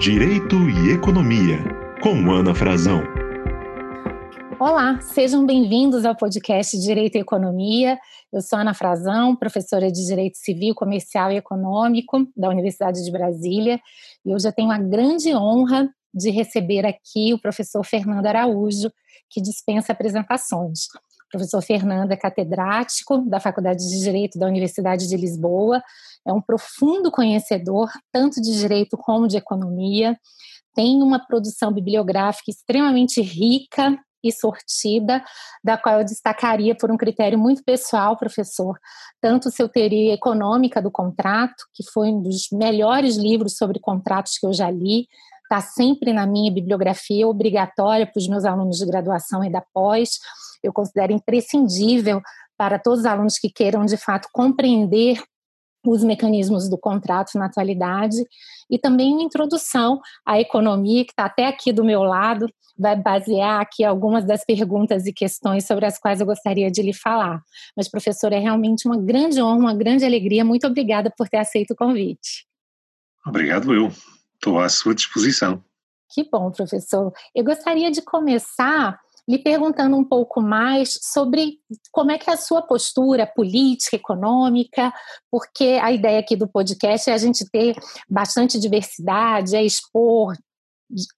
Direito e Economia, com Ana Frazão. Olá, sejam bem-vindos ao podcast Direito e Economia. Eu sou Ana Frazão, professora de Direito Civil, Comercial e Econômico da Universidade de Brasília, e hoje eu tenho a grande honra de receber aqui o professor Fernando Araújo, que dispensa apresentações. O professor Fernando é catedrático da Faculdade de Direito da Universidade de Lisboa, é um profundo conhecedor tanto de direito como de economia, tem uma produção bibliográfica extremamente rica e sortida, da qual eu destacaria por um critério muito pessoal, professor, tanto seu teoria econômica do contrato, que foi um dos melhores livros sobre contratos que eu já li, está sempre na minha bibliografia obrigatória para os meus alunos de graduação e da pós. Eu considero imprescindível para todos os alunos que queiram de fato compreender os mecanismos do contrato na atualidade e também uma introdução à economia, que está até aqui do meu lado, vai basear aqui algumas das perguntas e questões sobre as quais eu gostaria de lhe falar. Mas, professor, é realmente uma grande honra, uma grande alegria. Muito obrigada por ter aceito o convite. Obrigado, eu. Estou à sua disposição. Que bom, professor. Eu gostaria de começar lhe perguntando um pouco mais sobre como é que é a sua postura política, econômica, porque a ideia aqui do podcast é a gente ter bastante diversidade, é expor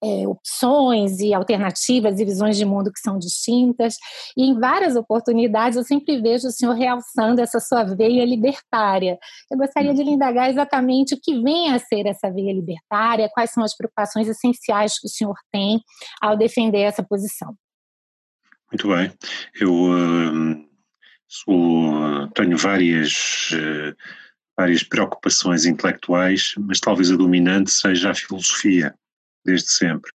é, opções e alternativas e visões de mundo que são distintas. E em várias oportunidades eu sempre vejo o senhor realçando essa sua veia libertária. Eu gostaria de lhe indagar exatamente o que vem a ser essa veia libertária, quais são as preocupações essenciais que o senhor tem ao defender essa posição. Muito bem. Eu uh, sou, tenho várias, uh, várias preocupações intelectuais, mas talvez a dominante seja a filosofia, desde sempre.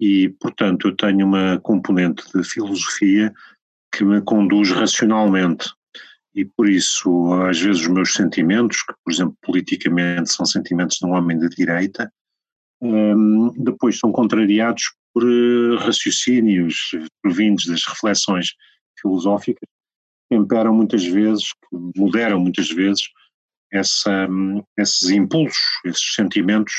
E, portanto, eu tenho uma componente de filosofia que me conduz racionalmente. E por isso, às vezes, os meus sentimentos, que, por exemplo, politicamente são sentimentos de um homem de direita, um, depois são contrariados por uh, raciocínios provindos das reflexões filosóficas que temperam muitas vezes, que moderam muitas vezes essa, um, esses impulsos, esses sentimentos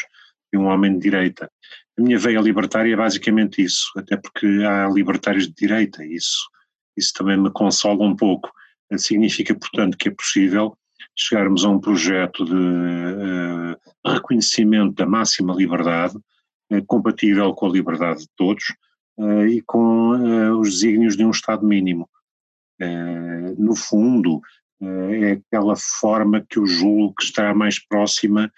de um homem de direita. A minha veia libertária é basicamente isso, até porque há libertários de direita, e isso, isso também me consola um pouco. Significa, portanto, que é possível chegarmos a um projeto de uh, reconhecimento da máxima liberdade, uh, compatível com a liberdade de todos uh, e com os desígnios de um Estado mínimo. no fundo, é aquela forma que eu julgo que está mais próxima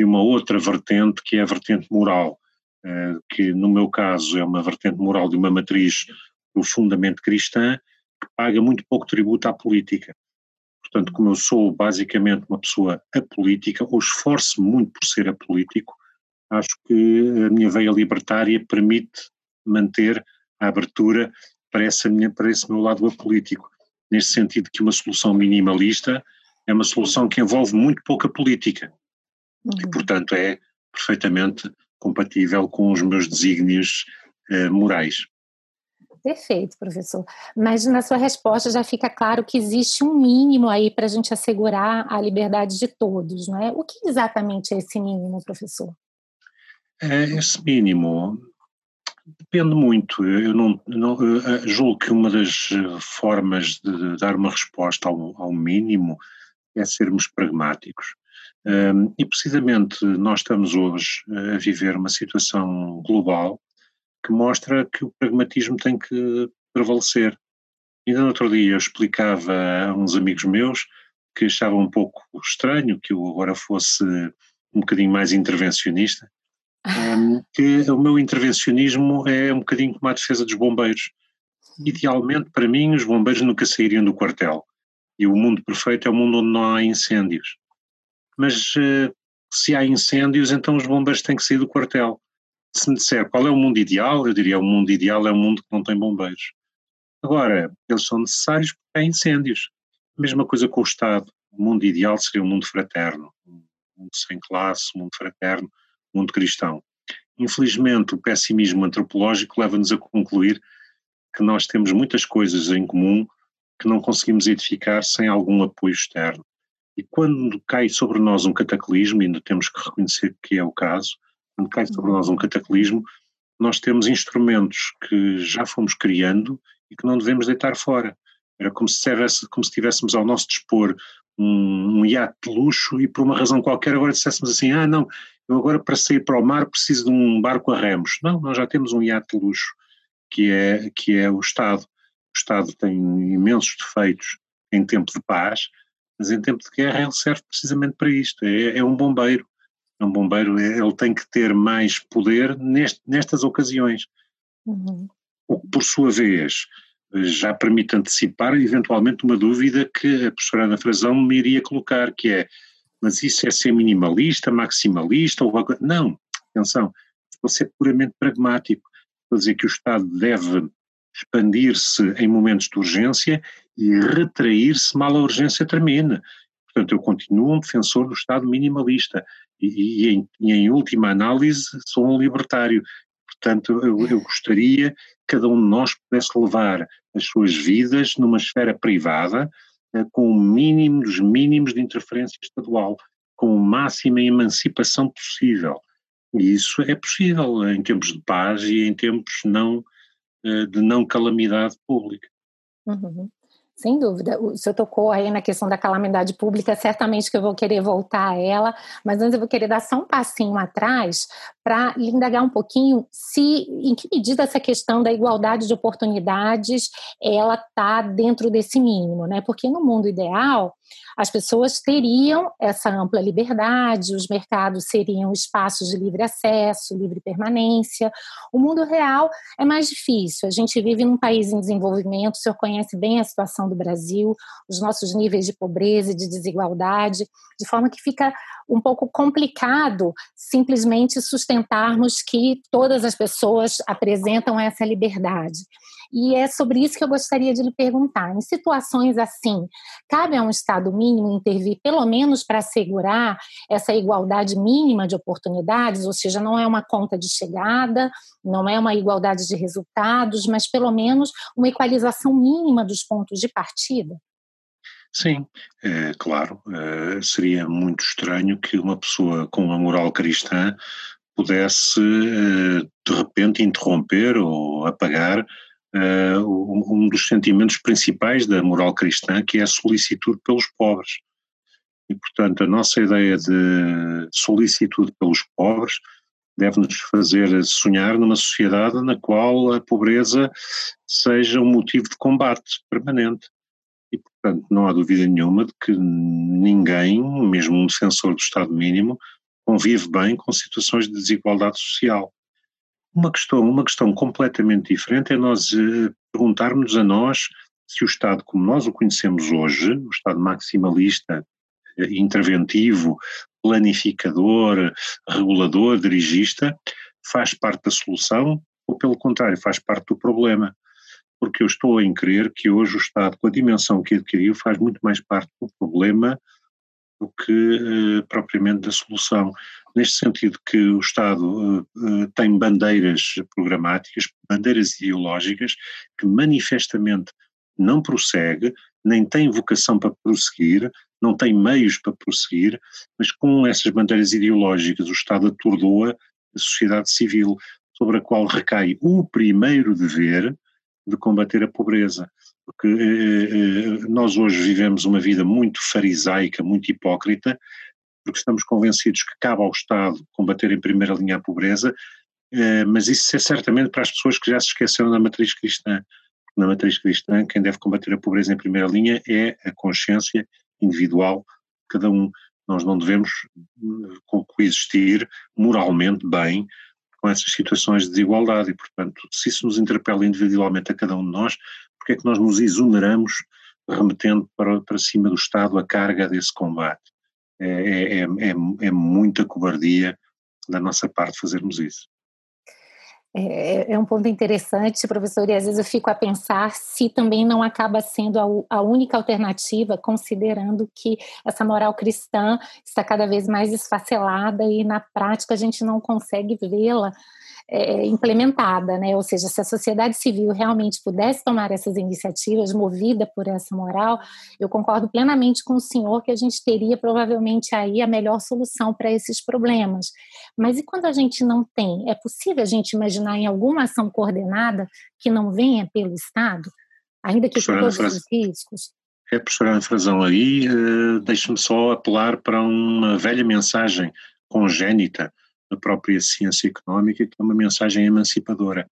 de uma outra vertente, que é a vertente moral, que no meu caso é uma vertente moral de uma matriz profundamente cristã, que paga muito pouco tributo à política. Portanto, como eu sou basicamente uma pessoa apolítica, ou esforço muito por ser apolítico, acho que a minha veia libertária permite manter a abertura para, essa minha, para esse meu lado apolítico. Neste sentido que uma solução minimalista é uma solução que envolve muito pouca política. Uhum. E, portanto, é perfeitamente compatível com os meus desígnios eh, morais. Perfeito, professor. Mas na sua resposta já fica claro que existe um mínimo aí para a gente assegurar a liberdade de todos, não é? O que exatamente é esse mínimo, professor? É, esse mínimo depende muito. Eu não, não eu julgo que uma das formas de dar uma resposta ao, ao mínimo é sermos pragmáticos. Um, e precisamente nós estamos hoje a viver uma situação global que mostra que o pragmatismo tem que prevalecer. Ainda no outro dia eu explicava a uns amigos meus que achavam um pouco estranho que eu agora fosse um bocadinho mais intervencionista, um, que o meu intervencionismo é um bocadinho como a defesa dos bombeiros. Idealmente, para mim, os bombeiros nunca sairiam do quartel. E o mundo perfeito é o mundo onde não há incêndios. Mas uh, se há incêndios, então os bombeiros têm que sair do quartel se me disser qual é o mundo ideal, eu diria o mundo ideal é um mundo que não tem bombeiros. Agora, eles são necessários porque há incêndios. Mesma coisa com o Estado. O mundo ideal seria um mundo fraterno, um mundo sem classe, um mundo fraterno, um mundo cristão. Infelizmente, o pessimismo antropológico leva-nos a concluir que nós temos muitas coisas em comum que não conseguimos edificar sem algum apoio externo. E quando cai sobre nós um cataclismo, e ainda temos que reconhecer que é o caso, quando cai sobre nós um cataclismo, nós temos instrumentos que já fomos criando e que não devemos deitar fora. Era como se, tivesse, como se tivéssemos ao nosso dispor um, um iate de luxo e por uma razão qualquer agora dissessemos assim, ah não, eu agora para sair para o mar preciso de um barco a remos. Não, nós já temos um iate de luxo, que é, que é o Estado. O Estado tem imensos defeitos em tempo de paz, mas em tempo de guerra ele serve precisamente para isto, é, é um bombeiro. É um bombeiro, é, ele tem que ter mais poder neste, nestas ocasiões. Uhum. O que, por sua vez, já permite antecipar eventualmente uma dúvida que a professora Ana Frazão me iria colocar, que é, mas isso é ser minimalista, maximalista, ou não, atenção, vou ser puramente pragmático, vou dizer que o Estado deve expandir-se em momentos de urgência e retrair-se mal a urgência termina. Portanto, eu continuo um defensor do Estado minimalista e, e, em, e em, última análise, sou um libertário. Portanto, eu, eu gostaria que cada um de nós pudesse levar as suas vidas numa esfera privada, eh, com o mínimo dos mínimos de interferência estadual, com a máxima emancipação possível. E isso é possível em tempos de paz e em tempos não, eh, de não calamidade pública. Uhum. Sem dúvida. O senhor tocou aí na questão da calamidade pública, certamente que eu vou querer voltar a ela, mas antes eu vou querer dar só um passinho atrás para indagar um pouquinho se, em que medida essa questão da igualdade de oportunidades ela está dentro desse mínimo, né? Porque no mundo ideal, as pessoas teriam essa ampla liberdade, os mercados seriam espaços de livre acesso, livre permanência. O mundo real é mais difícil. A gente vive num país em desenvolvimento, o senhor conhece bem a situação do Brasil, os nossos níveis de pobreza e de desigualdade, de forma que fica um pouco complicado simplesmente sustentarmos que todas as pessoas apresentam essa liberdade. E é sobre isso que eu gostaria de lhe perguntar. Em situações assim, cabe a um Estado mínimo intervir, pelo menos para assegurar essa igualdade mínima de oportunidades, ou seja, não é uma conta de chegada, não é uma igualdade de resultados, mas pelo menos uma equalização mínima dos pontos de partida? Sim, é, claro. É, seria muito estranho que uma pessoa com uma moral cristã pudesse, é, de repente, interromper ou apagar uh, um dos sentimentos principais da moral cristã, que é a solicitude pelos pobres. E, portanto, a nossa ideia de solicitude pelos pobres deve-nos fazer sonhar numa sociedade na qual a pobreza seja um motivo de combate permanente. E, portanto, não há dúvida nenhuma de que ninguém, mesmo um defensor do Estado mínimo, convive bem com situações de desigualdade social. Uma questão, uma questão completamente diferente é nós eh, perguntarmos a nós se o Estado, como nós o conhecemos hoje, o Estado maximalista, eh, interventivo, planificador, regulador, dirigista, faz parte da solução ou, pelo contrário, faz parte do problema. Porque eu estou a crer que hoje o Estado, com a dimensão que adquiriu, faz muito mais parte do problema do que eh, propriamente da solução. Neste sentido que o Estado eh, eh, tem bandeiras programáticas, bandeiras ideológicas, que manifestamente não prossegue, nem tem vocação para prosseguir, não tem meios para prosseguir, mas com essas bandeiras ideológicas o Estado atordoa a sociedade civil, sobre a qual recai o primeiro dever de combater a pobreza porque eh, nós hoje vivemos uma vida muito farisaica, muito hipócrita, porque estamos convencidos que cabe ao Estado combater em primeira linha a pobreza, eh, mas isso é certamente para as pessoas que já se esqueceram da matriz cristã. Na matriz cristã, quem deve combater a pobreza em primeira linha é a consciência individual de cada um. Nós não devemos coexistir moralmente bem com essas situações de desigualdade e, portanto, se isso nos interpela individualmente a cada um de nós, porque é que nós nos exoneramos remetendo para, para cima do Estado a carga desse combate? É, é, é, é, é muita cobardia da nossa parte fazermos isso. É, é, um ponto interessante, professor, e às vezes eu fico a pensar se também não acaba sendo a, a, única alternativa, considerando que essa moral cristã está cada vez mais esfacelada e na prática a gente não consegue vê-la é, implementada, né? Ou seja, se a sociedade civil realmente pudesse tomar essas iniciativas, movida por essa moral, eu concordo plenamente com o senhor que a gente teria provavelmente aí a melhor solução para esses problemas. Mas e quando a gente não tem? É possível a gente imaginar em alguma ação coordenada que não venha pelo Estado, ainda que com todos os riscos? É, professora Ana Frazão, aí uh, deixe-me só apelar para uma velha mensagem congénita da própria ciência económica, que é uma mensagem emancipadora.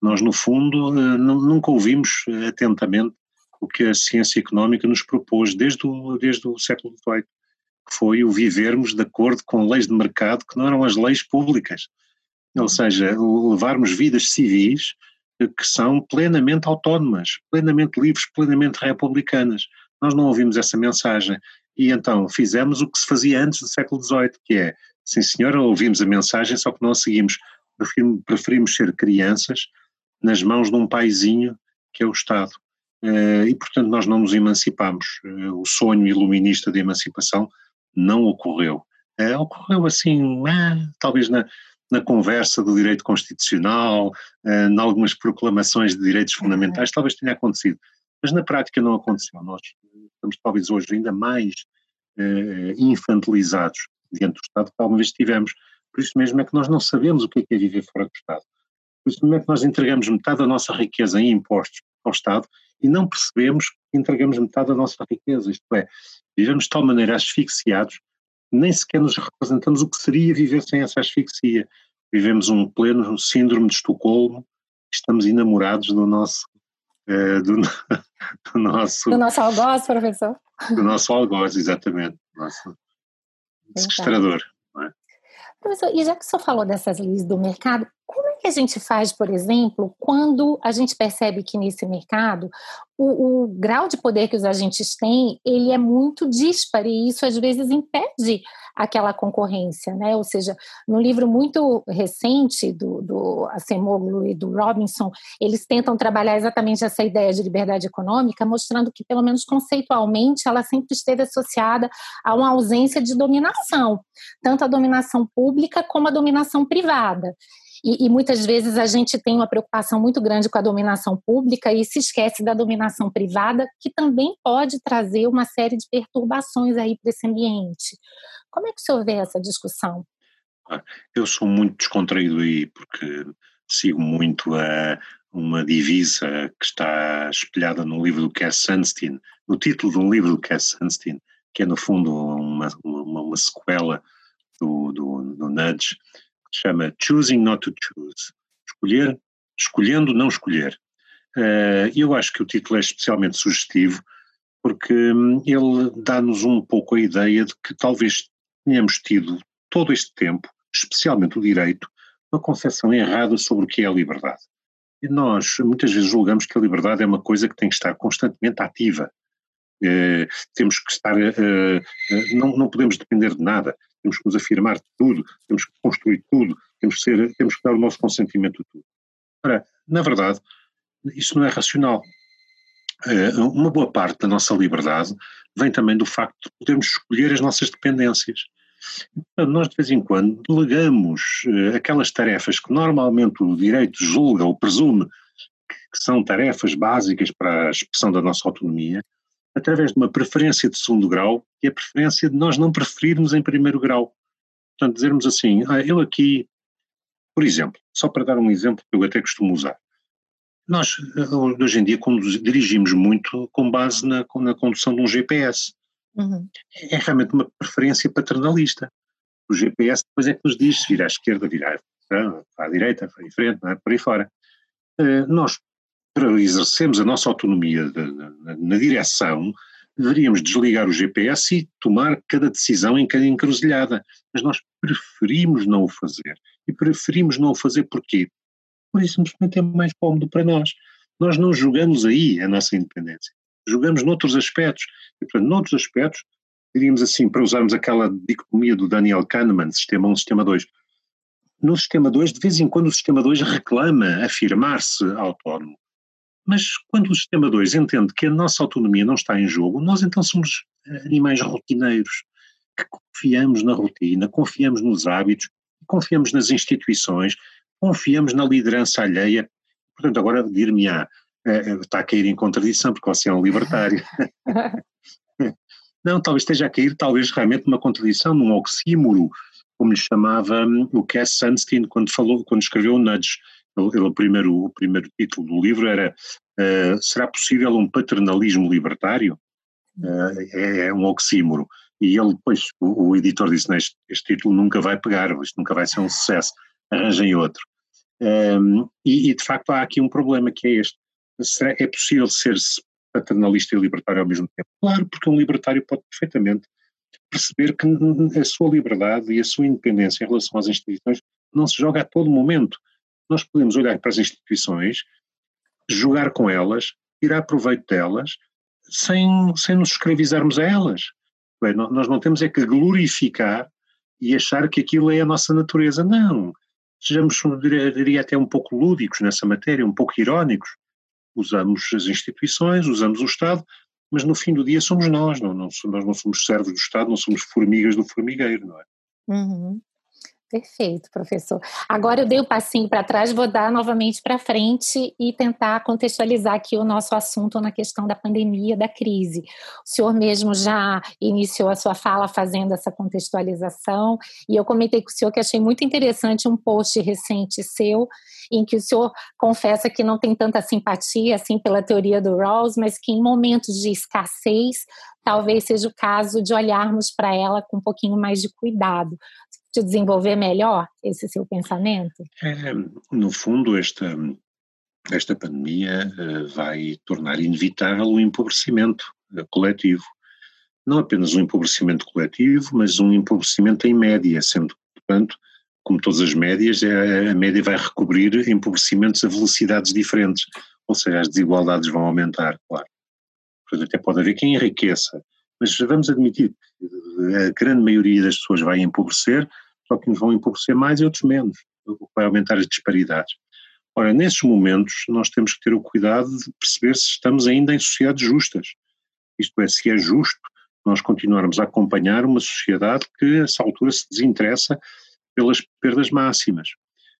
Nós, no fundo, uh, nunca ouvimos atentamente o que a ciência económica nos propôs desde o, desde o século XVIII, que foi o vivermos de acordo com leis de mercado que não eram as leis públicas. Ou seja, levarmos vidas civis que são plenamente autónomas, plenamente livres, plenamente republicanas. Nós não ouvimos essa mensagem e então fizemos o que se fazia antes do século XVIII, que é, sim senhora, ouvimos a mensagem, só que não a seguimos. Preferimos ser crianças nas mãos de um paizinho que é o Estado. Eh, e, portanto, nós não nos emancipamos. Eh, o sonho iluminista de emancipação não ocorreu. Eh, ocorreu assim, talvez na, na conversa do direito constitucional, em algumas proclamações de direitos uhum. fundamentais, talvez tenha acontecido. Mas na prática não aconteceu. Nós estamos talvez hoje ainda mais infantilizados diante do Estado que alguma vez tivemos. Por isso mesmo é que nós não sabemos o que é, que é viver fora do Estado. Por isso mesmo é que nós entregamos metade da nossa riqueza em impostos ao Estado e não percebemos que entregamos metade da nossa riqueza. Isto é, vivemos de tal maneira asfixiados nem sequer nos representamos o que seria viver sem essa asfixia. Vivemos um pleno síndrome de Estocolmo, estamos enamorados do nosso. Uh, do, do, nosso do nosso algoz, professor. Do nosso algoz, exatamente. Nosso sequestrador. É? Professor, e já que o senhor falou dessas leis do mercado, como que a gente faz, por exemplo, quando a gente percebe que nesse mercado o, o, grau de poder que os agentes têm, ele é muito disparo e isso às vezes impede aquela concorrência, né? Ou seja, no livro muito recente do, do Acemoglu e do Robinson, eles tentam trabalhar exatamente essa ideia de liberdade econômica, mostrando que, pelo menos conceitualmente, ela sempre esteve associada a uma ausência de dominação, tanto a dominação pública como a dominação privada. E, e, muitas vezes a gente tem uma preocupação muito grande com a dominação pública e se esquece da dominação privada, que também pode trazer uma série de perturbações aí para esse ambiente. Como é que o senhor vê essa discussão? Ah, eu sou muito descontraído aí, porque sigo muito a uma divisa que está espelhada no livro do Cass Sunstein, no título de um livro do Cass Sunstein, que é no fundo uma, uma, uma sequela do, do, do Nudge, chama Choosing Not to Choose. Escolher, escolhendo não escolher. Uh, eu acho que o título é especialmente sugestivo porque hum, ele dá-nos um pouco a ideia de que talvez tenhamos tido todo este tempo, especialmente o direito, uma concepção errada sobre o que é a liberdade. E nós muitas vezes julgamos que a liberdade é uma coisa que tem que estar constantemente ativa. Uh, temos que estar, uh, uh, não, não podemos depender de nada temos que nos afirmar de tudo, temos que construir tudo, temos que, ser, temos que dar o nosso consentimento a tudo. Ora, na verdade, isso não é racional. Eh, uma boa parte da nossa liberdade vem também do facto de podermos escolher as nossas dependências. Nós de vez em quando delegamos eh, aquelas tarefas que normalmente o direito julga ou presume que são tarefas básicas para a expressão da nossa autonomia, através de uma preferência de segundo grau, que é a preferência de nós não preferirmos em primeiro grau. Portanto, dizermos assim, ah, eu aqui, por exemplo, só para dar um exemplo que eu até costumo usar, nós hoje em dia dirigimos muito com base na, na condução de um GPS. Uhum. É realmente uma preferência paternalista. O GPS depois é que nos diz se vir à esquerda, virar à direita, para em frente, é? por aí fora. Uh, nós para exercermos a nossa autonomia de, na, na direção, deveríamos desligar o GPS e tomar cada decisão em cada encruzilhada. Mas nós preferimos não o fazer. E preferimos não o fazer porquê? Por isso simplesmente é mais cómodo para nós. Nós não jogamos aí a nossa independência. Jogamos noutros aspectos. E, portanto, noutros aspectos, diríamos assim, para usarmos aquela dicotomia do Daniel Kahneman, sistema 1, sistema 2. No sistema 2, de vez em quando o sistema 2 reclama afirmar-se autónomo. Mas quando o sistema 2 entende que a nossa autonomia não está em jogo, nós então somos eh, animais rotineiros, que confiamos na rotina, confiamos nos hábitos, confiamos nas instituições, confiamos na liderança alheia. Portanto, agora dir-me-á, está a cair em contradição, porque você é um libertário. Não, talvez esteja a cair, talvez realmente numa contradição, num oxímoro, como lhe chamava hum, o Cass Sunstein quando falou, quando escreveu o Nudge. Ele, o, primeiro, o primeiro título do livro era uh, Será possível um paternalismo libertário? Uh, é, é, um oxímoro. E ele depois, o, o editor disse, este, este, título nunca vai pegar, isto nunca vai ser um sucesso, arranjem outro. Um, e, e, de facto há aqui um problema que é este. Será, é possível ser paternalista e libertário ao mesmo tempo? Claro, porque um libertário pode perfeitamente perceber que a sua liberdade e a sua independência em relação às instituições não se joga a todo momento. Nós podemos olhar para as instituições, jogar com elas, tirar proveito delas, sem, sem nos escravizarmos a elas. Bem, nós não temos é que glorificar e achar que aquilo é a nossa natureza. Não. Sejamos, diria até um pouco lúdicos nessa matéria, um pouco irónicos usamos as instituições, usamos o Estado, mas no fim do dia somos nós, não, não, nós não somos servos do Estado, não somos formigas do formigueiro, não é? Uhum. Perfeito, professor. Agora eu dei o um passinho para trás, vou dar novamente para frente e tentar contextualizar aqui o nosso assunto na questão da pandemia, da crise. O senhor mesmo já iniciou a sua fala fazendo essa contextualização e eu comentei com o senhor que achei muito interessante um post recente seu em que o senhor confessa que não tem tanta simpatia assim pela teoria do Rawls, mas que em momentos de escassez talvez seja o caso de olharmos para ela com um pouquinho mais de cuidado de desenvolver melhor esse seu pensamento? É, no fundo, esta, esta pandemia uh, vai tornar inevitável o empobrecimento uh, coletivo. Não apenas um empobrecimento coletivo, mas um empobrecimento em média, sendo, portanto, como todas as médias, a, a média vai recobrir empobrecimentos a velocidades diferentes, ou seja, as desigualdades vão aumentar, claro. Portanto, até pode haver quem enriqueça, mas vamos admitir que a grande maioria das pessoas vai empobrecer, só que uns vão empobrecer mais e outros menos, o que vai aumentar as disparidades. Ora, nesses momentos nós temos que ter o cuidado de perceber se estamos ainda em sociedades justas. Isto é, se é justo nós continuarmos a acompanhar uma sociedade que, a essa altura, se desinteressa pelas perdas máximas.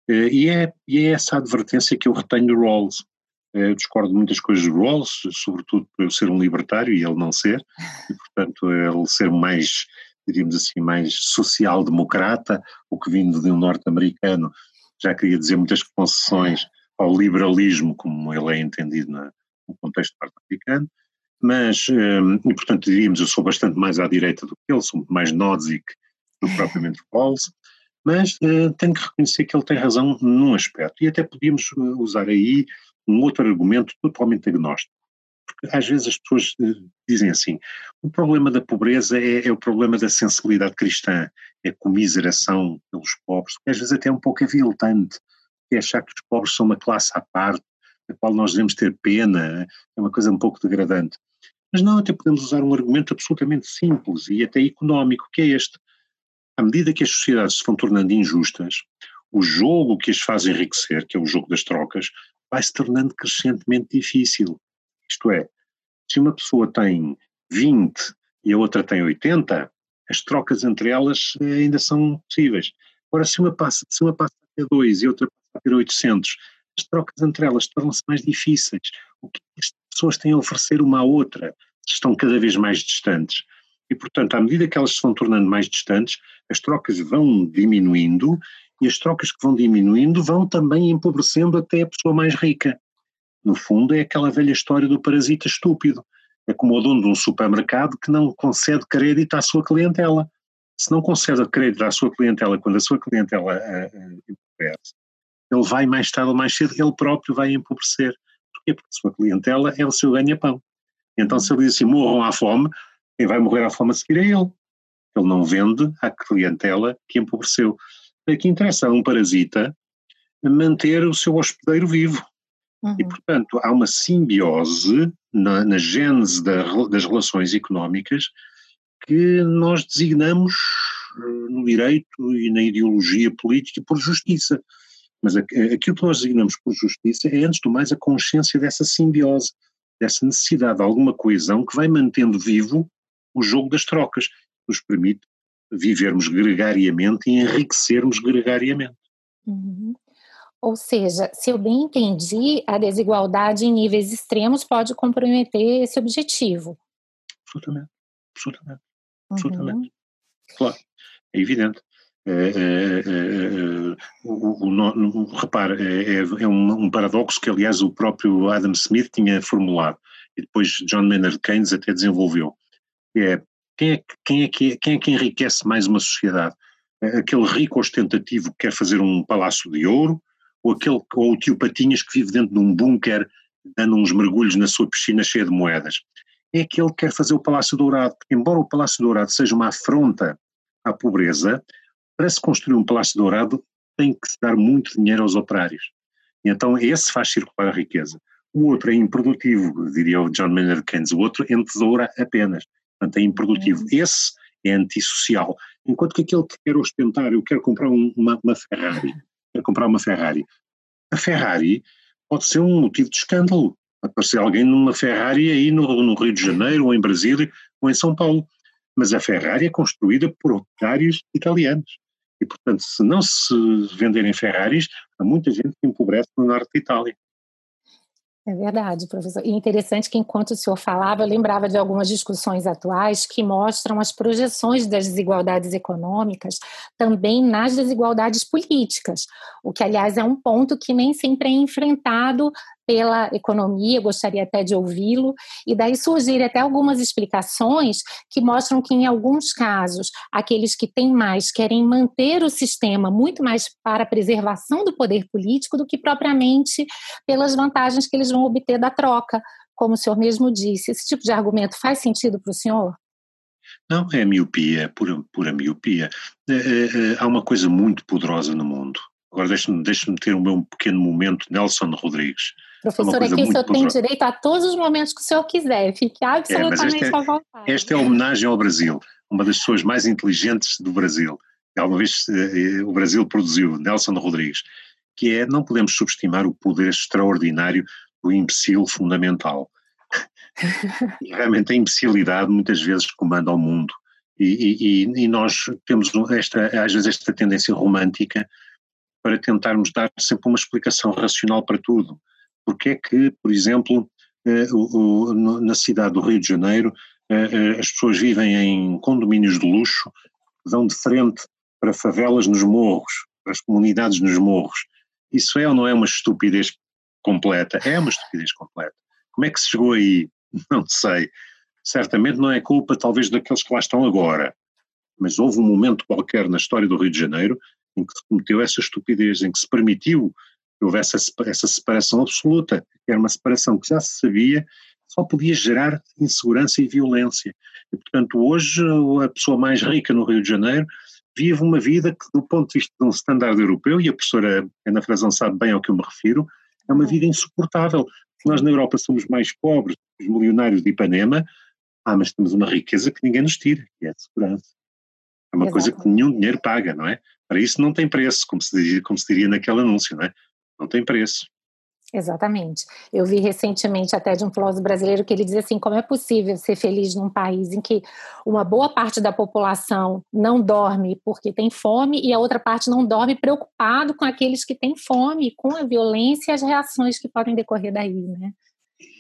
Eh, e é, e é essa advertência que eu retenho do Rawls. Eu discordo de muitas coisas de Rawls, sobretudo por eu ser um libertário e ele não ser, e portanto ele ser mais, diríamos assim, mais social-democrata, o que vindo de um norte-americano já queria dizer muitas concessões ao liberalismo, como ele é entendido no contexto norte-americano, mas, hum, e portanto diríamos, eu sou bastante mais à direita do que ele, sou mais Nozick do que propriamente Rawls, mas uh, tenho que reconhecer que ele tem razão num aspecto, e até podíamos usar aí um outro argumento totalmente agnóstico. Porque às vezes as pessoas eh, dizem assim: o problema da pobreza é, é o problema da sensibilidade cristã, é a comiseração pelos pobres, que às vezes até é um pouco aviltante, é achar que os pobres são uma classe à parte, da qual nós devemos ter pena, é uma coisa um pouco degradante. Mas não, até podemos usar um argumento absolutamente simples e até económico, que é este. À medida que as sociedades se vão tornando injustas, o jogo que as faz enriquecer, que é o jogo das trocas, vai se tornando crescentemente difícil. Isto é, se uma pessoa tem 20 e a outra tem 80, as trocas entre elas ainda são possíveis. Agora, se uma passa, se uma passa a ter 2 e outra passa a ter 800, as trocas entre elas tornam-se mais difíceis. O que as pessoas têm a oferecer uma à outra estão cada vez mais distantes. E, portanto, à medida que elas se vão tornando mais distantes, as trocas vão diminuindo e as trocas que vão diminuindo vão também empobrecendo até a pessoa mais rica. No fundo, é aquela velha história do parasita estúpido. É como o dono de um supermercado que não concede crédito à sua clientela. Se não concede crédito à sua clientela quando a sua clientela empobrece, ele vai mais tarde ou mais cedo, ele próprio vai empobrecer. Porquê? Porque a sua clientela é o seu ganha-pão. Então, se ele diz assim, morram à fome, quem vai morrer à fome a seguir é ele. Ele não vende à clientela que empobreceu que interessa a um parasita manter o seu hospedeiro vivo. Uhum. E, portanto, há uma simbiose na, na gênese da, das relações económicas que nós designamos eh, no direito e na ideologia política por justiça. Mas aquilo que nós designamos por justiça é, antes do mais, a consciência dessa simbiose, dessa necessidade de alguma coesão que vai mantendo vivo o jogo das trocas, que nos permite vivermos gregariamente e enriquecermos gregariamente. Uhum. Ou seja, se eu bem entendi, a desigualdade em níveis extremos pode comprometer esse objetivo. Absolutamente, absolutamente, absolutamente. Uhum. Claro, é evidente. É, é, é, é o, o, o, repare, é, é, é um, um, paradoxo que, aliás, o próprio Adam Smith tinha formulado e depois John Maynard Keynes até desenvolveu. É quem é, quem é, que, quem é que enriquece mais uma sociedade? Aquele rico ostentativo que quer fazer um palácio de ouro ou, aquele, ou o tio Patinhas que vive dentro de um bunker dando uns mergulhos na sua piscina cheia de moedas? É aquele que quer fazer o Palácio Dourado, porque embora o Palácio Dourado seja uma afronta à pobreza, para se construir um Palácio Dourado tem que se dar muito dinheiro aos operários. Então esse faz circular a riqueza. O outro é improdutivo, diria o John Maynard Keynes, o outro entesoura apenas, portanto é improdutivo. Uhum. Esse é antissocial. Enquanto que aquele que quer ostentar, eu quero comprar uma, uma Ferrari, quero comprar uma Ferrari. A Ferrari pode ser um motivo de escândalo. Aparecer alguém numa Ferrari aí no, no Rio de Janeiro, ou em Brasília, ou em São Paulo. Mas a Ferrari é construída por operários italianos. E, portanto, se não se venderem Ferraris, há muita gente que empobrece no norte de Itália. É verdade, professor. E interessante que enquanto o senhor falava, eu lembrava de algumas discussões atuais que mostram as projeções das desigualdades econômicas também nas desigualdades políticas, o que, aliás, é um ponto que nem sempre é enfrentado pela economia, gostaria até de ouvi-lo, e daí surgirem até algumas explicações que mostram que, em alguns casos, aqueles que têm mais querem manter o sistema muito mais para a preservação do poder político do que propriamente pelas vantagens que eles vão obter da troca, como o senhor mesmo disse. Esse tipo de argumento faz sentido para o senhor? Não, é miopia, pura, pura miopia. É, é, é, há uma coisa muito poderosa no mundo. Agora deixe-me deixe ter o meu pequeno momento, Nelson Rodrigues. Professor, aqui o senhor tem direito a todos os momentos que o senhor quiser, fique absolutamente é, é, à vontade. Esta é a homenagem ao Brasil, uma das pessoas mais inteligentes do Brasil. Alguma vez eh, o Brasil produziu, Nelson Rodrigues, que é não podemos subestimar o poder extraordinário do imbecil fundamental. Realmente a imbecilidade muitas vezes comanda o mundo. E, e, e, nós temos esta, às vezes esta tendência romântica para tentarmos dar sempre uma explicação racional para tudo. Porque é que, por exemplo, eh, na cidade do Rio de Janeiro, eh, eh, as pessoas vivem em condomínios de luxo, dão de frente para favelas nos morros, para as comunidades nos morros. Isso é ou não é uma estupidez completa? É uma estupidez completa. Como é que se chegou aí? Não sei. Certamente não é culpa, talvez, daqueles que lá estão agora. Mas houve um momento qualquer na história do Rio de Janeiro em que se cometeu essa estupidez, em que se permitiu houvesse essa separação absoluta, que era uma separação que já se sabia, só podia gerar insegurança e violência. E, portanto, hoje a pessoa mais rica no Rio de Janeiro vive uma vida que, do ponto de vista de um standard europeu, e a professora Ana Frazão sabe bem ao que eu me refiro, é uma vida insuportável. Nós na Europa somos mais pobres, os milionários de Ipanema, ah, mas temos uma riqueza que ninguém nos tira, que é a segurança. É uma Exato. coisa que nenhum dinheiro paga, não é? Para isso não tem preço, como se, diria, como se diria naquele anúncio, não é? Não tem preço. Exatamente. Eu vi recentemente até de um filósofo brasileiro que ele dizia assim: como é possível ser feliz num país em que uma boa parte da população não dorme porque tem fome e a outra parte não dorme preocupado com aqueles que têm fome, com a violência e as reações que podem decorrer daí, né?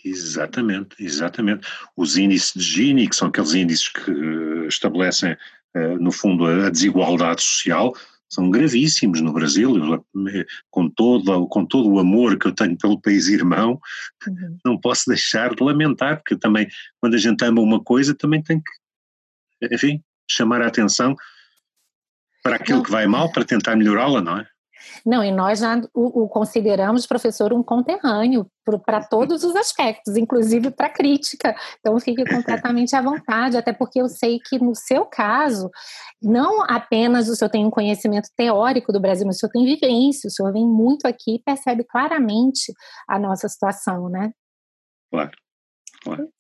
Exatamente, exatamente. Os índices de Gini, que são aqueles índices que estabelecem, eh, no fundo, a desigualdade social, são gravíssimos no Brasil, com todo, com todo o amor que eu tenho pelo país irmão, uhum. não posso deixar de lamentar, porque também, quando a gente ama uma coisa, também tem que, enfim, chamar a atenção para aquilo não. que vai mal, para tentar melhorá-la, não é? Não, e nós já o, o consideramos, professor, um conterrâneo para todos os aspectos, inclusive para crítica. Então, fique completamente à vontade, até porque eu sei que no seu caso, não apenas o senhor tem um conhecimento teórico do Brasil, mas o senhor tem vivência, o senhor vem muito aqui e percebe claramente a nossa situação, né? Claro.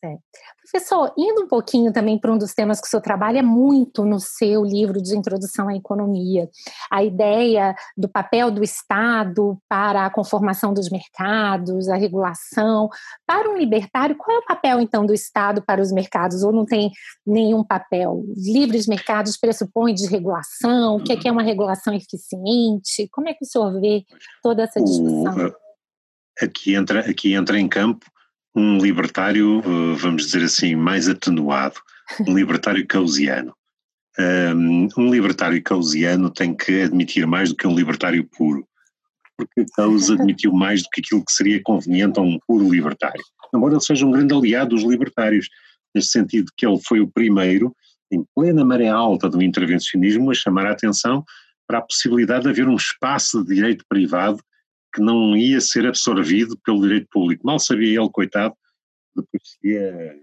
É. Professor, indo um pouquinho também para um dos temas que o senhor trabalha muito no seu livro de introdução à economia, a ideia do papel do Estado para a conformação dos mercados, a regulação. Para um libertário, qual é o papel então do Estado para os mercados? Ou não tem nenhum papel? Livres mercados pressupõem desregulação? O que é, que é uma regulação eficiente? Como é que o senhor vê toda essa discussão? aqui entra, aqui entra em campo um libertário, eh, vamos dizer assim, mais atenuado, um libertário causiano. Um libertário causiano tem que admitir mais do que um libertário puro, porque Causa admitiu mais do que aquilo que seria conveniente a um puro libertário. Embora ele seja um grande aliado dos libertários, nesse sentido que ele foi o primeiro, em plena maré alta do intervencionismo, a chamar a atenção para a possibilidade de haver um espaço de direito privado que não ia ser absorvido pelo direito público. Mal sabia ele, coitado, depois ia,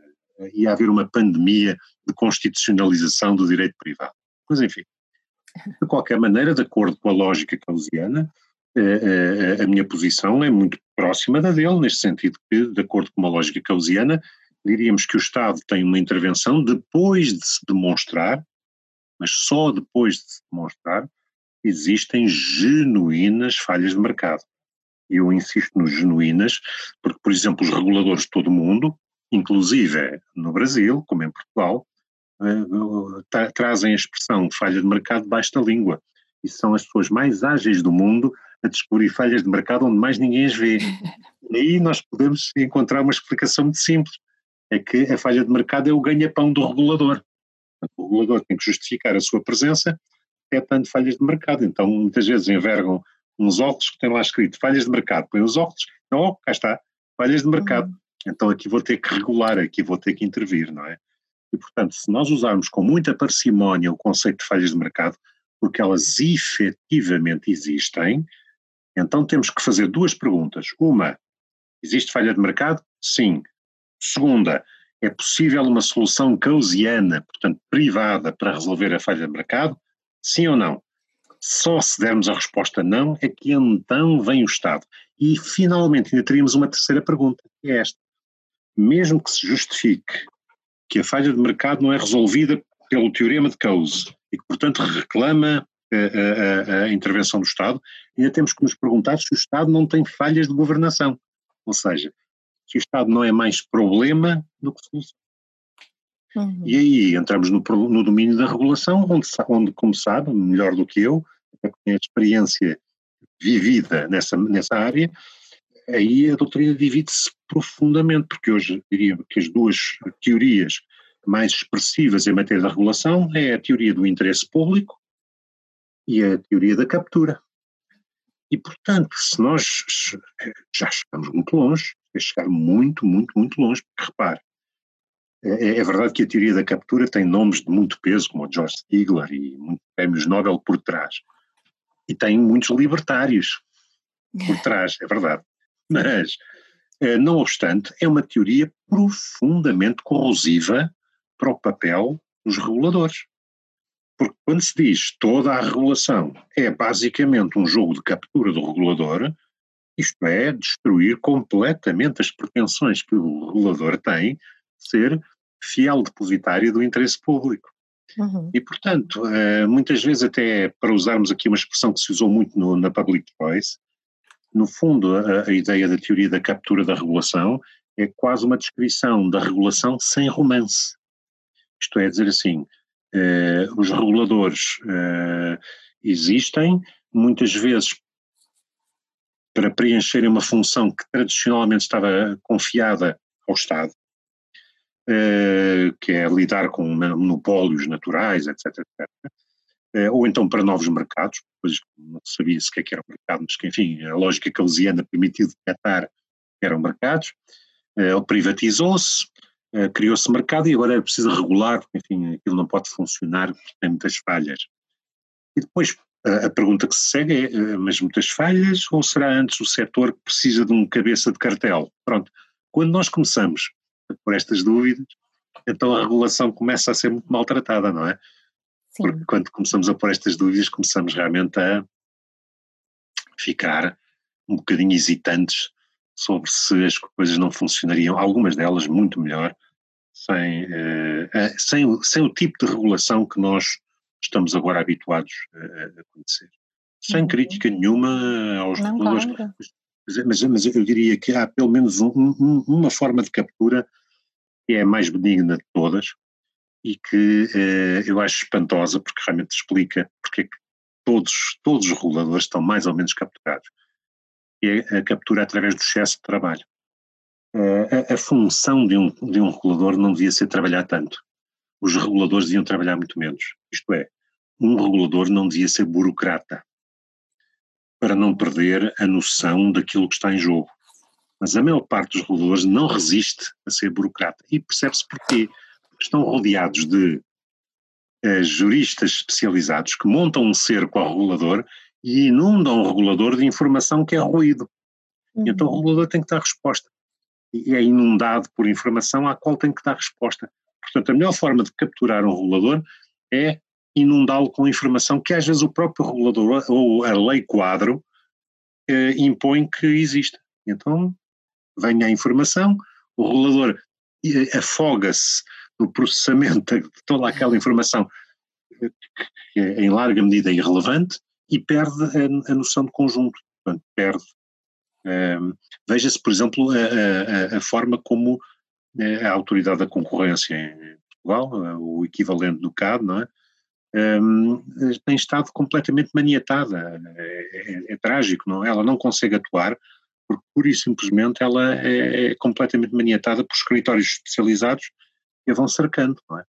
ia haver uma pandemia de constitucionalização do direito privado. Mas enfim, de qualquer maneira, de acordo com a lógica causiana, eh, eh, a minha posição é muito próxima da dele, neste sentido que, de acordo com uma lógica causiana, diríamos que o Estado tem uma intervenção depois de se demonstrar, mas só depois de se demonstrar, existem genuínas falhas de mercado eu insisto nos genuínas, porque, por exemplo, os reguladores de todo o mundo, inclusive no Brasil, como em Portugal, tra trazem a expressão falha de mercado da língua. E são as pessoas mais ágeis do mundo a descobrir falhas de mercado onde mais ninguém as vê. E aí nós podemos encontrar uma explicação muito simples. É que a falha de mercado é o ganha-pão do regulador. O regulador tem que justificar a sua presença é tanto falhas de mercado. Então, muitas vezes envergam uns óculos que tem lá escrito falhas de mercado, põe os óculos, não, cá está, falhas de mercado. Uhum. Então aqui vou ter que regular, aqui vou ter que intervir, não é? E portanto, se nós usarmos com muita parcimónia o conceito de falhas de mercado, porque elas efetivamente existem, então temos que fazer duas perguntas. Uma, existe falha de mercado? Sim. Segunda, é possível uma solução causiana, portanto privada, para resolver a falha de mercado? Sim ou não? Só se dermos a resposta não é que então vem o Estado. E finalmente ainda teríamos uma terceira pergunta, que é esta. Mesmo que se justifique que a falha de mercado não é resolvida pelo teorema de Coase e que, portanto, reclama a, a, a, intervenção do Estado, ainda temos que nos perguntar se o Estado não tem falhas de governação. Ou seja, se o Estado não é mais problema do que solução. Uhum. E aí entramos no, no, domínio da regulação, onde, onde, como sabe, melhor do que eu, a experiência vivida nessa, nessa área, aí a doutrina divide-se profundamente, porque hoje diria que as duas teorias mais expressivas em matéria da regulação é a teoria do interesse público e a teoria da captura. E, portanto, se nós já chegamos muito longe, é chegar muito, muito, muito longe, porque repare, é, é, verdade que a teoria da captura tem nomes de muito peso, como o George Stigler e muitos prémios Nobel por trás. E tem muitos libertários por trás, é verdade. Mas, eh, não obstante, é uma teoria profundamente corrosiva para o papel dos reguladores. Porque quando se diz toda a regulação é basicamente um jogo de captura do regulador, isto é, destruir completamente as pretensões que o regulador tem ser fiel depositário do interesse público. Uhum. E, portanto, eh, muitas vezes, até para usarmos aqui uma expressão que se usou muito no, na public voice, no fundo, a, a, ideia da teoria da captura da regulação é quase uma descrição da regulação sem romance. Isto é dizer assim, eh, os reguladores eh, existem, muitas vezes para preencherem uma função que tradicionalmente estava confiada ao Estado, eh, que é lidar com monopólios naturais, etc, etc. Eh, ou então para novos mercados, pois não sabia sequer que era um mercado, mas que enfim, a lógica keynesiana permitiu detectar que eram mercados, uh, privatizou-se, criou-se mercado e agora é preciso regular, porque enfim, aquilo não pode funcionar porque tem muitas falhas. E depois a pergunta que se segue é, mas muitas falhas ou será antes o setor que precisa de um cabeça de cartel? Pronto, quando nós começamos por estas dúvidas, então a regulação começa a ser muito maltratada, não é? Sim. Porque quando começamos a pôr estas dúvidas, começamos realmente a ficar um bocadinho hesitantes sobre se as coisas não funcionariam, algumas delas muito melhor, sem, uh, sem, sem o tipo de regulação que nós estamos agora habituados a, a conhecer. Sem uhum. crítica nenhuma aos não reguladores. Mas, mas, eu diria que há pelo menos um, um, uma forma de captura que é a mais benigna de todas e que uh, eu acho espantosa porque realmente explica porque é que todos, todos os reguladores estão mais ou menos capturados. E é a captura através do excesso de trabalho. Uh, a, a, função de um, de um regulador não devia ser trabalhar tanto. Os reguladores deviam trabalhar muito menos. Isto é, um regulador não devia ser burocrata para não perder a noção daquilo que está em jogo. Mas a maior parte dos reguladores não resiste a ser burocrata. E percebe-se porquê. Porque estão rodeados de eh, juristas especializados que montam um cerco ao regulador e inundam o regulador de informação que é ruído. Uhum. Então o regulador tem que dar resposta. E é inundado por informação à qual tem que dar resposta. Portanto, a melhor forma de capturar um regulador é inundá-lo com informação que às vezes o próprio regulador ou a lei quadro eh, impõe que exista. Então, vem a informação, o regulador eh, afoga-se no processamento de toda aquela informação que é em larga medida irrelevante e perde a, a noção de conjunto, portanto, perde. Um, ehm, Veja-se, por exemplo, a, a, a, forma como eh, a autoridade da concorrência em Portugal, eh, o equivalente do CAD, não é? Um, ehm, tem estado completamente maniatada. É, é, é, trágico, não é? Ela não consegue atuar porque, pura e simplesmente, ela é, é completamente maniatada por escritórios especializados e a vão cercando, não é?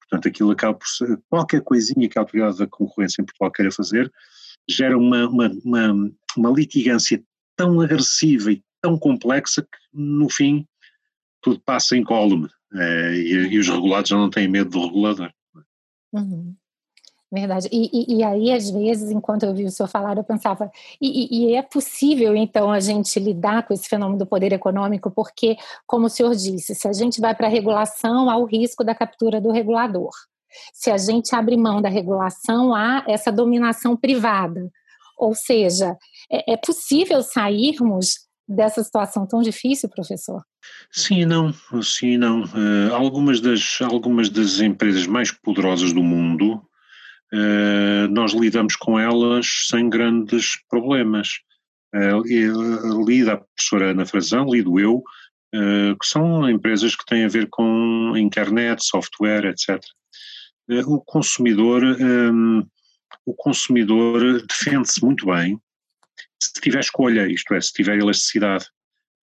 Portanto, aquilo acaba por ser, qualquer coisinha que a autoridade da concorrência em Portugal queira fazer, gera uma, uma, uma, uma litigância tão agressiva e tão complexa que, no fim, tudo passa incólume eh, e, e, os regulados já não têm medo do regulador. Uhum. Verdade. E, e, e, aí, às vezes, enquanto eu vi o senhor falar, eu pensava, e, e, é possível, então, a gente lidar com esse fenômeno do poder econômico, porque, como o senhor disse, se a gente vai para a regulação, há o risco da captura do regulador. Se a gente abre mão da regulação, há essa dominação privada. Ou seja, é, é possível sairmos dessa situação tão difícil, professor? Sim, não, sim, não. Uh, algumas, das, algumas das empresas mais poderosas do mundo uh, nós lidamos com elas sem grandes problemas. Uh, lida a professora Ana Frazão, lido eu, uh, que são empresas que têm a ver com internet, software, etc. o consumidor, um, o consumidor defende-se muito bem se tiver escolha, isto é, se tiver elasticidade.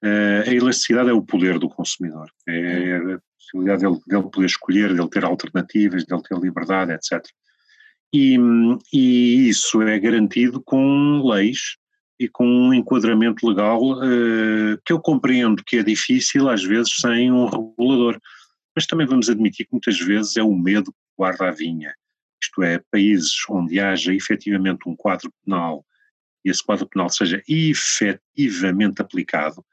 a elasticidade é o poder do consumidor, é a possibilidade dele, dele poder escolher, dele ter alternativas, dele ter liberdade, etc. E, e isso é garantido com leis e com um enquadramento legal uh, que eu compreendo que é difícil às vezes sem um regulador, mas também vamos admitir que muitas vezes é o medo que guarda a vinha, isto é, países onde haja efetivamente um quadro penal e esse quadro penal seja efetivamente aplicado,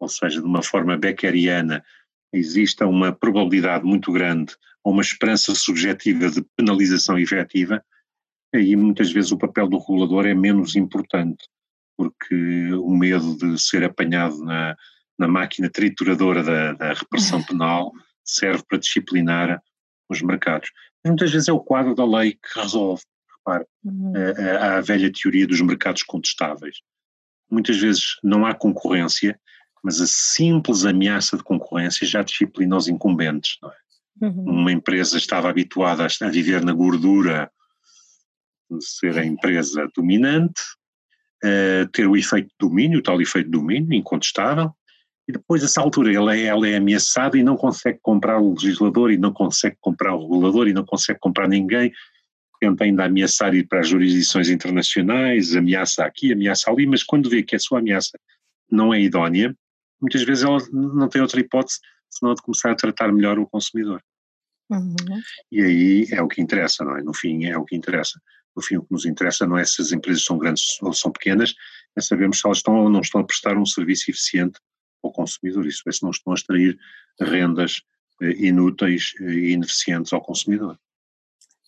ou seja, de uma forma beckeriana, exista uma probabilidade muito grande ou uma esperança subjetiva de penalização efetiva, aí muitas vezes o papel do regulador é menos importante, porque o medo de ser apanhado na, na máquina trituradora da, da repressão penal serve para disciplinar os mercados. Mas muitas vezes é o quadro da lei que resolve. Repare, uhum. a, a, a velha teoria dos mercados contestáveis. Muitas vezes não há concorrência, mas a simples ameaça de concorrência já disciplina os incumbentes, não é? Uhum. Uma empresa estava habituada a viver na gordura de ser a empresa dominante, ter o efeito de domínio, o tal efeito de domínio, incontestável, e depois, a essa altura, ela é, ela é ameaçada e não consegue comprar o legislador, e não consegue comprar o regulador, e não consegue comprar ninguém, tenta ainda ameaçar ir para as jurisdições internacionais, ameaça aqui, ameaça ali, mas quando vê que a sua ameaça não é idónea, muitas vezes ela não tem outra hipótese senão de começar a tratar melhor o consumidor. Uhum. E aí é o que interessa, não é? No fim é o que interessa. No fim o que nos interessa não é se as empresas são grandes ou são pequenas, é sabermos se elas estão ou não estão a prestar um serviço eficiente ao consumidor, isso é se não estão a extrair rendas eh, inúteis e ineficientes ao consumidor.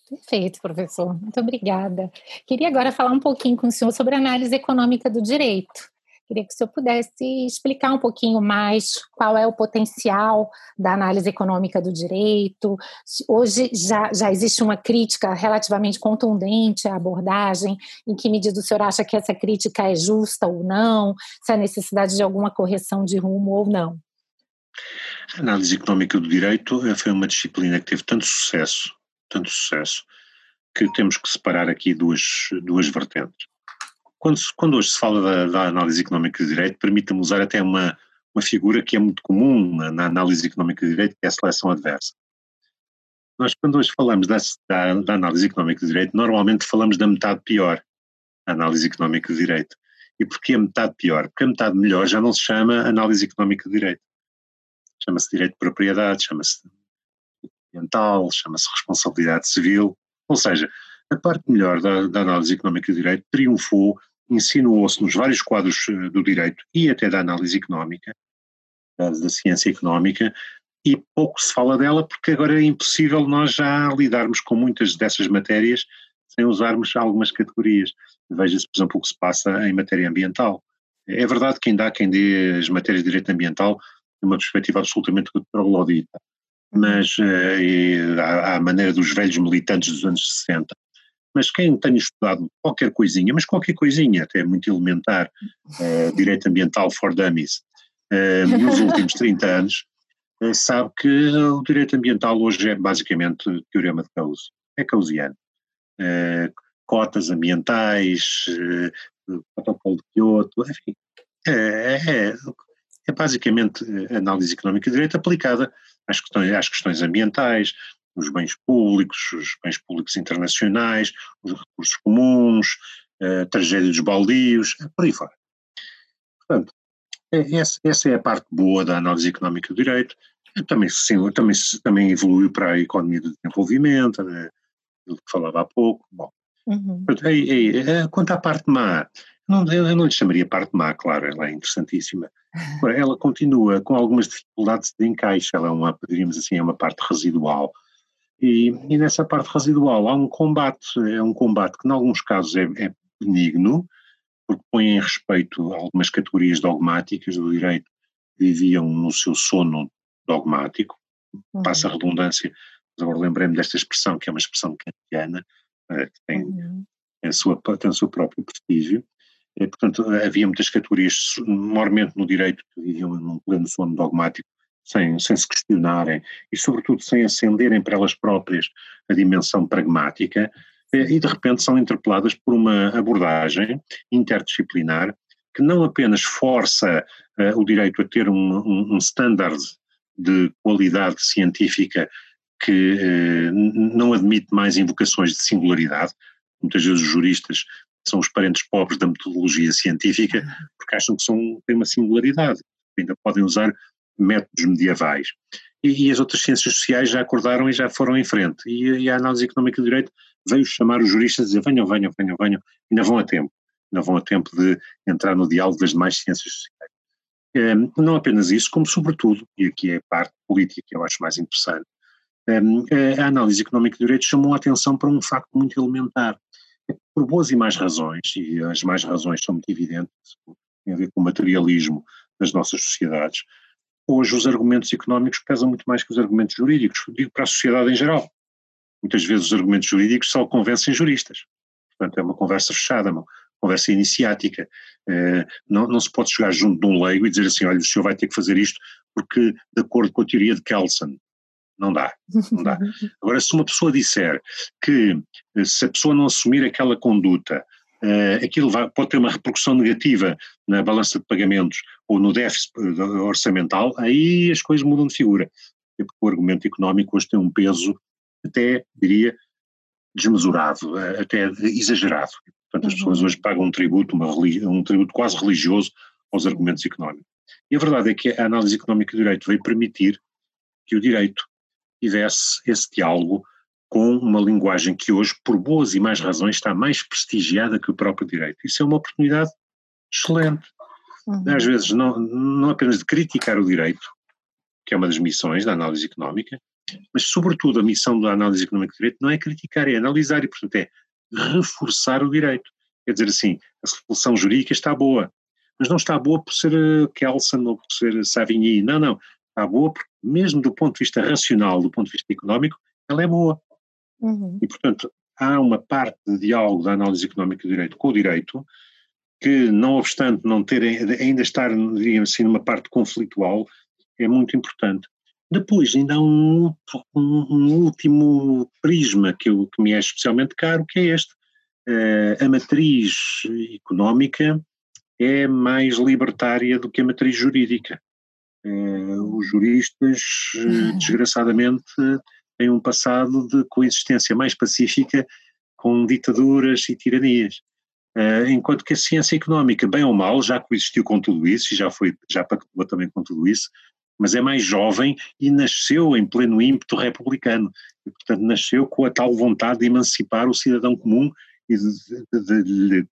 Perfeito, professor. Muito obrigada. Queria agora falar um pouquinho com o senhor sobre a análise econômica do direito Queria que o senhor pudesse explicar um pouquinho mais qual é o potencial da análise econômica do direito. Hoje já, já existe uma crítica relativamente contundente à abordagem. Em que medida o senhor acha que essa crítica é justa ou não? Se há necessidade de alguma correção de rumo ou não? A análise económica do direito eh, foi uma disciplina que teve tanto sucesso, tanto sucesso, que temos que separar aqui duas, duas vertentes. Quando, quando hoje se fala da, da análise económica de direito, permita-me usar até uma, uma figura que é muito comum na, na, análise económica de direito, que é a seleção adversa. Nós, quando hoje falamos da, da, da análise económica de direito, normalmente falamos da metade pior, a análise económica de direito. E porquê a metade pior? Porque a metade melhor já não se chama análise económica de direito. Chama-se direito de propriedade, chama-se ambiental, chama-se responsabilidade civil. Ou seja, a parte melhor da, da análise económica de direito triunfou, insinuou-se nos vários quadros eh, do direito e até da análise económica, da, ciência económica, e pouco se fala dela porque agora é impossível nós já lidarmos com muitas dessas matérias sem usarmos algumas categorias. Veja-se, por exemplo, o que se passa em matéria ambiental. É verdade que ainda há quem dê as matérias de direito ambiental uma perspectiva absolutamente troglodita, mas uh, à, à maneira dos velhos militantes dos anos 60, mas quem tenha estudado qualquer coisinha, mas qualquer coisinha, até muito elementar, uh, direito ambiental for dummies, uh, nos últimos 30 anos, uh, sabe que o direito ambiental hoje é basicamente teorema de Causo, é causiano. cotas ambientais, protocolo de Kyoto, enfim, é, é, é basicamente análise económica de direito aplicada às questões, às questões ambientais, os bens públicos, os bens públicos internacionais, os recursos comuns, a tragédia dos baldios, por aí fora. Portanto, é, essa, é a parte boa da análise económica do direito. Também, sim, também, também evoluiu para a economia do desenvolvimento, né, que falava há pouco. Bom, uhum. quanto à parte má, não, eu não lhe chamaria parte má, claro, ela é interessantíssima. Ela continua com algumas dificuldades de encaixe, ela é uma, diríamos assim, é uma parte residual e, e, nessa parte residual há um combate, é um combate que em alguns casos é, é benigno, porque põe em respeito algumas categorias dogmáticas do direito que viviam no seu sono dogmático, uhum. passa a redundância, mas agora lembrei-me desta expressão, que é uma expressão kantiana, eh, que tem, uhum. a sua, tem o seu próprio prestígio, e, portanto havia muitas categorias, maiormente no direito, que viviam num pleno sono dogmático, sem, sem se questionarem e, sobretudo, sem acenderem para elas próprias a dimensão pragmática, eh, e de repente são interpeladas por uma abordagem interdisciplinar que não apenas força uh, o direito a ter um, um, um standard de qualidade científica que uh, não admite mais invocações de singularidade, muitas vezes os juristas são os parentes pobres da metodologia científica porque acham que são, têm uma singularidade, ainda podem usar métodos medievais. E, e, as outras ciências sociais já acordaram e já foram em frente. E, e, a análise económica do direito veio chamar os juristas e dizer venham, venham, venham, venham, ainda vão a tempo. Ainda vão a tempo de entrar no diálogo das demais ciências sociais. É, não apenas isso, como sobretudo, e aqui é a parte política que eu acho mais interessante, é, a análise económica do direito chamou a atenção para um facto muito elementar. É por boas e más razões, e as mais razões são muito evidentes, têm a ver com o materialismo das nossas sociedades, hoje os argumentos económicos pesam muito mais que os argumentos jurídicos, digo para a sociedade em geral. Muitas vezes os argumentos jurídicos só convencem juristas. Portanto, é uma conversa fechada, uma conversa iniciática. É, não, não se pode chegar junto de um leigo e dizer assim, olha, o senhor vai ter que fazer isto porque, de acordo com a teoria de Kelsen, não dá, não dá. Agora, se uma pessoa disser que eh, se a pessoa não assumir aquela conduta, uh, aquilo vai, pode ter uma repercussão negativa na balança de pagamentos ou no déficit eh, orçamental, aí as coisas mudam de figura. Porque o argumento económico hoje tem um peso até, diria, desmesurado, eh, até exagerado. Portanto, as uhum. pessoas hoje pagam um tributo, uma, um tributo quase religioso aos argumentos económicos. E a verdade é que a análise económica do direito veio permitir que o direito tivesse esse diálogo com uma linguagem que hoje, por boas e mais razões, está mais prestigiada que o próprio direito. Isso é uma oportunidade excelente. Uhum. Às vezes, não, não apenas de criticar o direito, que é uma das missões da análise económica, mas, sobretudo, a missão da análise económica do direito não é criticar, é analisar e, portanto, é reforçar o direito. Quer dizer assim, a solução jurídica está boa, mas não está boa por ser Kelsen ou por ser Savigny, não, não, está boa porque mesmo do ponto de vista racional, do ponto de vista económico, ela é boa. Uhum. E, portanto, há uma parte de diálogo da análise económica do direito com o direito que, não obstante não ter, ainda estar, digamos assim, numa parte conflitual, é muito importante. Depois ainda há um, um, um último prisma que, eu, que me é especialmente caro, que é este. Uh, a matriz económica é mais libertária do que a matriz jurídica. Uh, os juristas, uh, desgraçadamente, têm um passado de coexistência mais pacífica com ditaduras e tiranias. Uh, enquanto que a ciência económica, bem ou mal, já coexistiu com tudo isso e já foi, já pactuou também com tudo isso, mas é mais jovem e nasceu em pleno ímpeto republicano. E, portanto, nasceu com a tal vontade de emancipar o cidadão comum e de,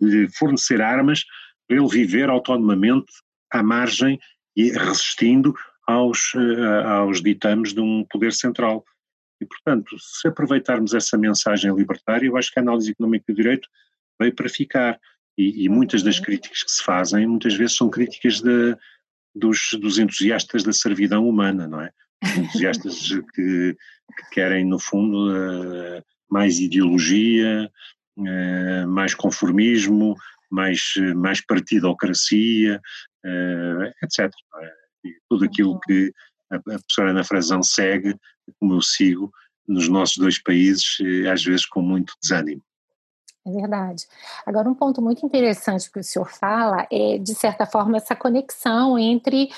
lhe fornecer armas para ele viver autonomamente à margem e resistindo aos, uh, aos ditames de um poder central. E, portanto, se aproveitarmos essa mensagem libertária, eu acho que a análise económica do direito veio para ficar. E, e, muitas das uhum. críticas que se fazem, muitas vezes são críticas de, dos, dos, entusiastas da servidão humana, não é? Entusiastas que, que, querem, no fundo, uh, mais ideologia, uh, mais conformismo, mais, mais partidocracia, etc. Tudo aquilo uhum. que a, a professora Ana Frazão segue, como eu sigo, nos nossos dois países, às vezes com muito desânimo. É verdade. Agora, um ponto muito interessante que o senhor fala é, de certa forma, essa conexão entre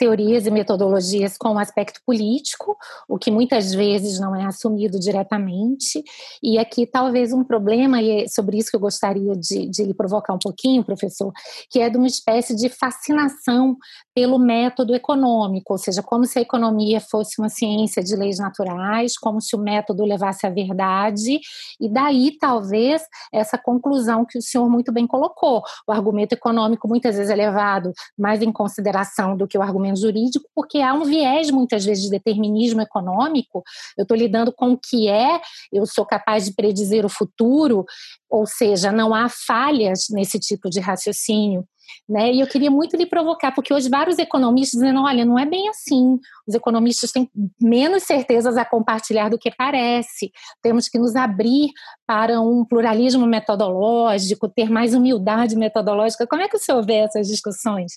teorias e metodologias com o aspecto político, o que muitas vezes não é assumido diretamente. E aqui talvez um problema, e é sobre isso que eu gostaria de, de lhe provocar um pouquinho, professor, que é de uma espécie de fascinação pelo método econômico, ou seja, como se a economia fosse uma ciência de leis naturais, como se o método levasse à verdade, e daí talvez essa conclusão que o senhor muito bem colocou. O argumento econômico muitas vezes é levado mais em consideração do que o argumento jurídico, porque há um viés muitas vezes de determinismo econômico. Eu estou lidando com o que é, eu sou capaz de predizer o futuro, ou seja, não há falhas nesse tipo de raciocínio. Né? E eu queria muito lhe provocar, porque hoje vários economistas dizendo, olha, não é bem assim. Os economistas têm menos certezas a compartilhar do que parece. Temos que nos abrir para um pluralismo metodológico, ter mais humildade metodológica. Como é que o senhor vê essas discussões?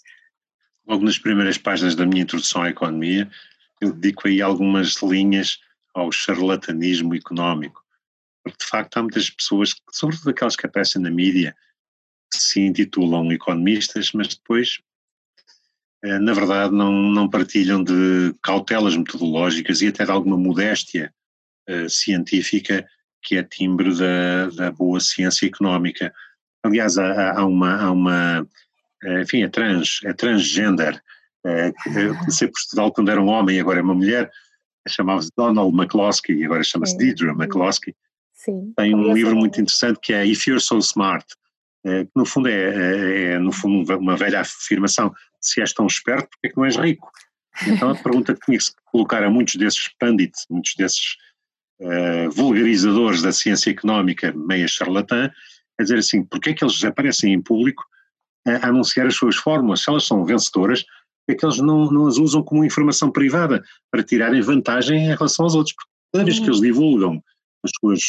Logo nas primeiras páginas da minha introdução à economia, eu dedico aí algumas linhas ao charlatanismo económico. Porque, de facto, há muitas pessoas, sobretudo aquelas que aparecem na mídia, se intitulam economistas, mas depois, eh, na verdade, não, não partilham de cautelas metodológicas e até de alguma modéstia uh, científica que é timbre da, da boa ciência económica. Aliás, há, há uma, há uma enfim, é trans, é transgender. É, eu por Portugal quando era um homem e agora é uma mulher, chamava-se Donald McCloskey e agora chama-se Deidre McCloskey. Sim. Tem um livro muito interessante que é If You're So Smart, é, que no fundo é, é, no fundo uma velha afirmação, se és tão esperto, porque é que não és rico? Então a pergunta que tinha que se colocar a muitos desses pundits, muitos desses uh, vulgarizadores da ciência económica meia charlatã, é dizer assim, porque é que eles aparecem em público a anunciar as suas fórmulas? Se elas são vencedoras, é que eles não, não as usam como informação privada para tirarem vantagem em relação aos outros? Porque cada vez que eles divulgam as suas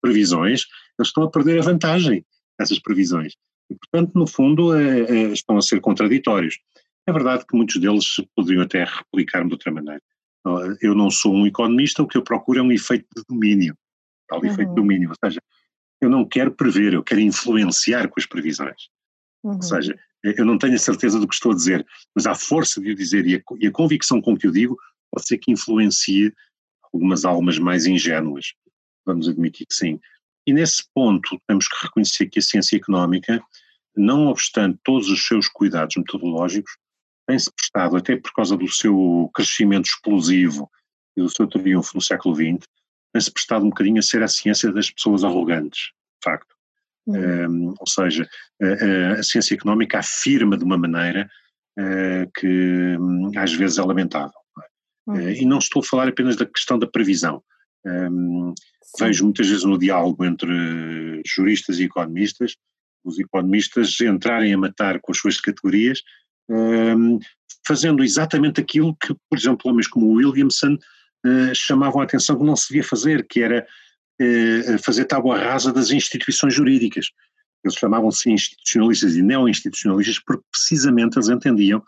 previsões, eles estão a perder a vantagem essas previsões. E, portanto, no fundo, é, é, estão a ser contraditórios. É verdade que muitos deles poderiam até replicar-me de outra maneira. Eu não sou um economista, o que eu procuro é um efeito de domínio, tal uhum. efeito de domínio, ou seja, eu não quero prever, eu quero influenciar com as previsões. Uhum. Ou seja, eu não tenho a certeza do que estou a dizer, mas a força de o dizer e a, e a convicção com que eu digo pode ser que influencie algumas almas mais ingênuas. Vamos admitir que sim. E nesse ponto temos que reconhecer que a ciência económica, não obstante todos os seus cuidados metodológicos, tem-se prestado, até por causa do seu crescimento explosivo e do seu triunfo no século XX, tem-se prestado um bocadinho a ser a ciência das pessoas arrogantes, de facto. Uhum. Um, ou seja, a, a, ciência económica afirma de uma maneira uh, que um, às vezes é lamentável. Uhum. Uh, e não estou a falar apenas da questão da previsão. Um, vejo muitas vezes no diálogo entre juristas e economistas, os economistas entrarem a matar com as suas categorias, um, fazendo exatamente aquilo que, por exemplo, homens como Williamson uh, chamavam a atenção que não se devia fazer, que era uh, fazer tábua rasa das instituições jurídicas. Eles chamavam-se institucionalistas e neo-institucionalistas porque precisamente eles entendiam que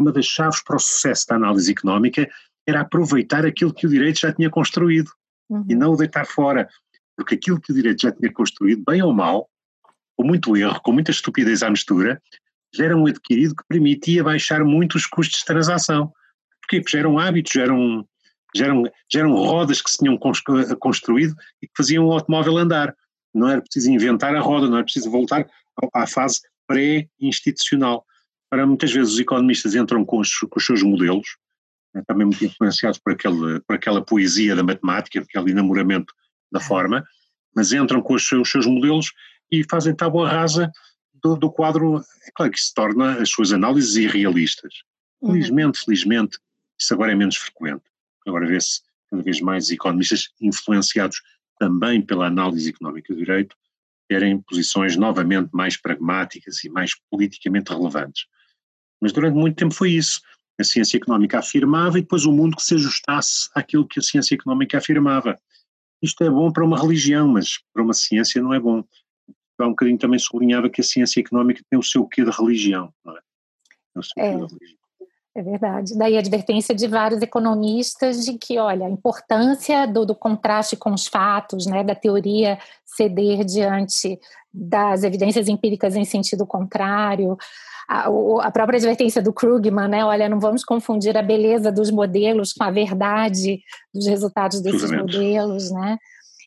uma das chaves para o sucesso da análise económica era aproveitar aquilo que o direito já tinha construído uhum. e não o deitar fora. Porque aquilo que o direito já tinha construído, bem ou mal, com muito erro, com muita estupidez à mistura, já era um adquirido que permitia baixar muito os custos de transação. Porquê? Porque já eram hábitos, já eram, já eram, já eram rodas que se tinham construído e que faziam o automóvel andar. Não era preciso inventar a roda, não era preciso voltar à fase pré-institucional. Para muitas vezes os economistas entram com os, com os seus modelos, né, também muito influenciados por, aquele, por aquela poesia da matemática, aquele enamoramento da forma, mas entram com os seus, os seus modelos e fazem tábua rasa do, do, quadro, é claro que se torna as suas análises irrealistas. Uhum. Felizmente, felizmente, isso agora é menos frequente. Agora vê-se cada vez mais economistas influenciados também pela análise económica do direito terem posições novamente mais pragmáticas e mais politicamente relevantes. Mas durante muito tempo foi isso. A ciência económica afirmava e depois o mundo que se ajustasse àquilo que a ciência económica afirmava. Isto é bom para uma religião, mas para uma ciência não é bom. Há um bocadinho também sublinhava que a ciência económica tem o seu quê de religião, não é? Tem o seu é. quê de religião. É verdade. Daí a advertência de vários economistas de que, olha, a importância do, do, contraste com os fatos, né, da teoria ceder diante das evidências empíricas em sentido contrário, a, própria advertência do Krugman, né, olha, não vamos confundir a beleza dos modelos com a verdade dos resultados desses modelos, né?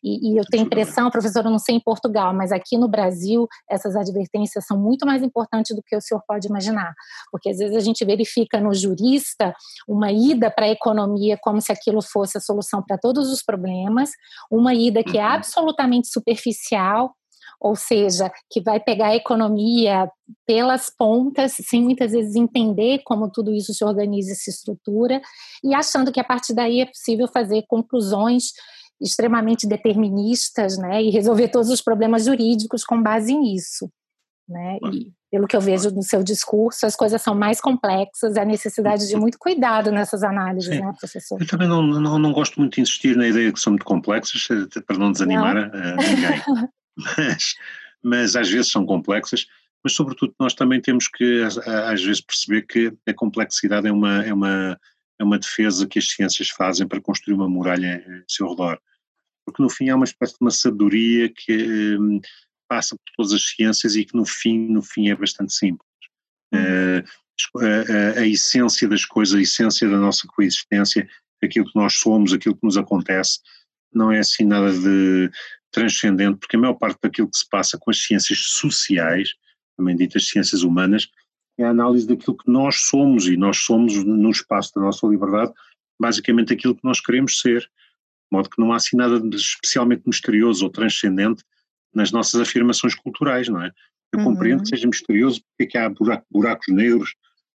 E, e eu tenho impressão, professor, eu não sei em Portugal, mas aqui no Brasil essas advertências são muito mais importantes do que o senhor pode imaginar, porque às vezes a gente verifica no jurista uma ida para a economia como se aquilo fosse a solução para todos os problemas, uma ida que é uhum. absolutamente superficial, ou seja, que vai pegar a economia pelas pontas, sem muitas vezes entender como tudo isso se organiza e se estrutura, e achando que a partir daí é possível fazer conclusões extremamente deterministas, né, e resolver todos os problemas jurídicos com base nisso, né? E pelo que eu vejo no seu discurso, as coisas são mais complexas, há necessidade de muito cuidado nessas análises, Sim. né, professor? Eu também não, não, não, gosto muito de insistir na ideia que são muito complexas, para não desanimar não. A, a ninguém, mas, mas às vezes são complexas, mas sobretudo nós também temos que às vezes perceber que a complexidade é uma, é uma, é uma defesa que as ciências fazem para construir uma muralha em seu redor porque no fim há uma espécie de uma sabedoria que um, passa por todas as ciências e que no fim, no fim é bastante simples. Uh, a, a, a, essência das coisas, a essência da nossa coexistência, aquilo que nós somos, aquilo que nos acontece, não é assim nada de transcendente, porque a maior parte daquilo que se passa com as ciências sociais, também ditas ciências humanas, é a análise daquilo que nós somos, e nós somos, no espaço da nossa liberdade, basicamente aquilo que nós queremos ser de modo que não há assim nada de especialmente misterioso ou transcendente nas nossas afirmações culturais, não é? Eu uhum. compreendo que seja misterioso porque é que há buraco, buracos negros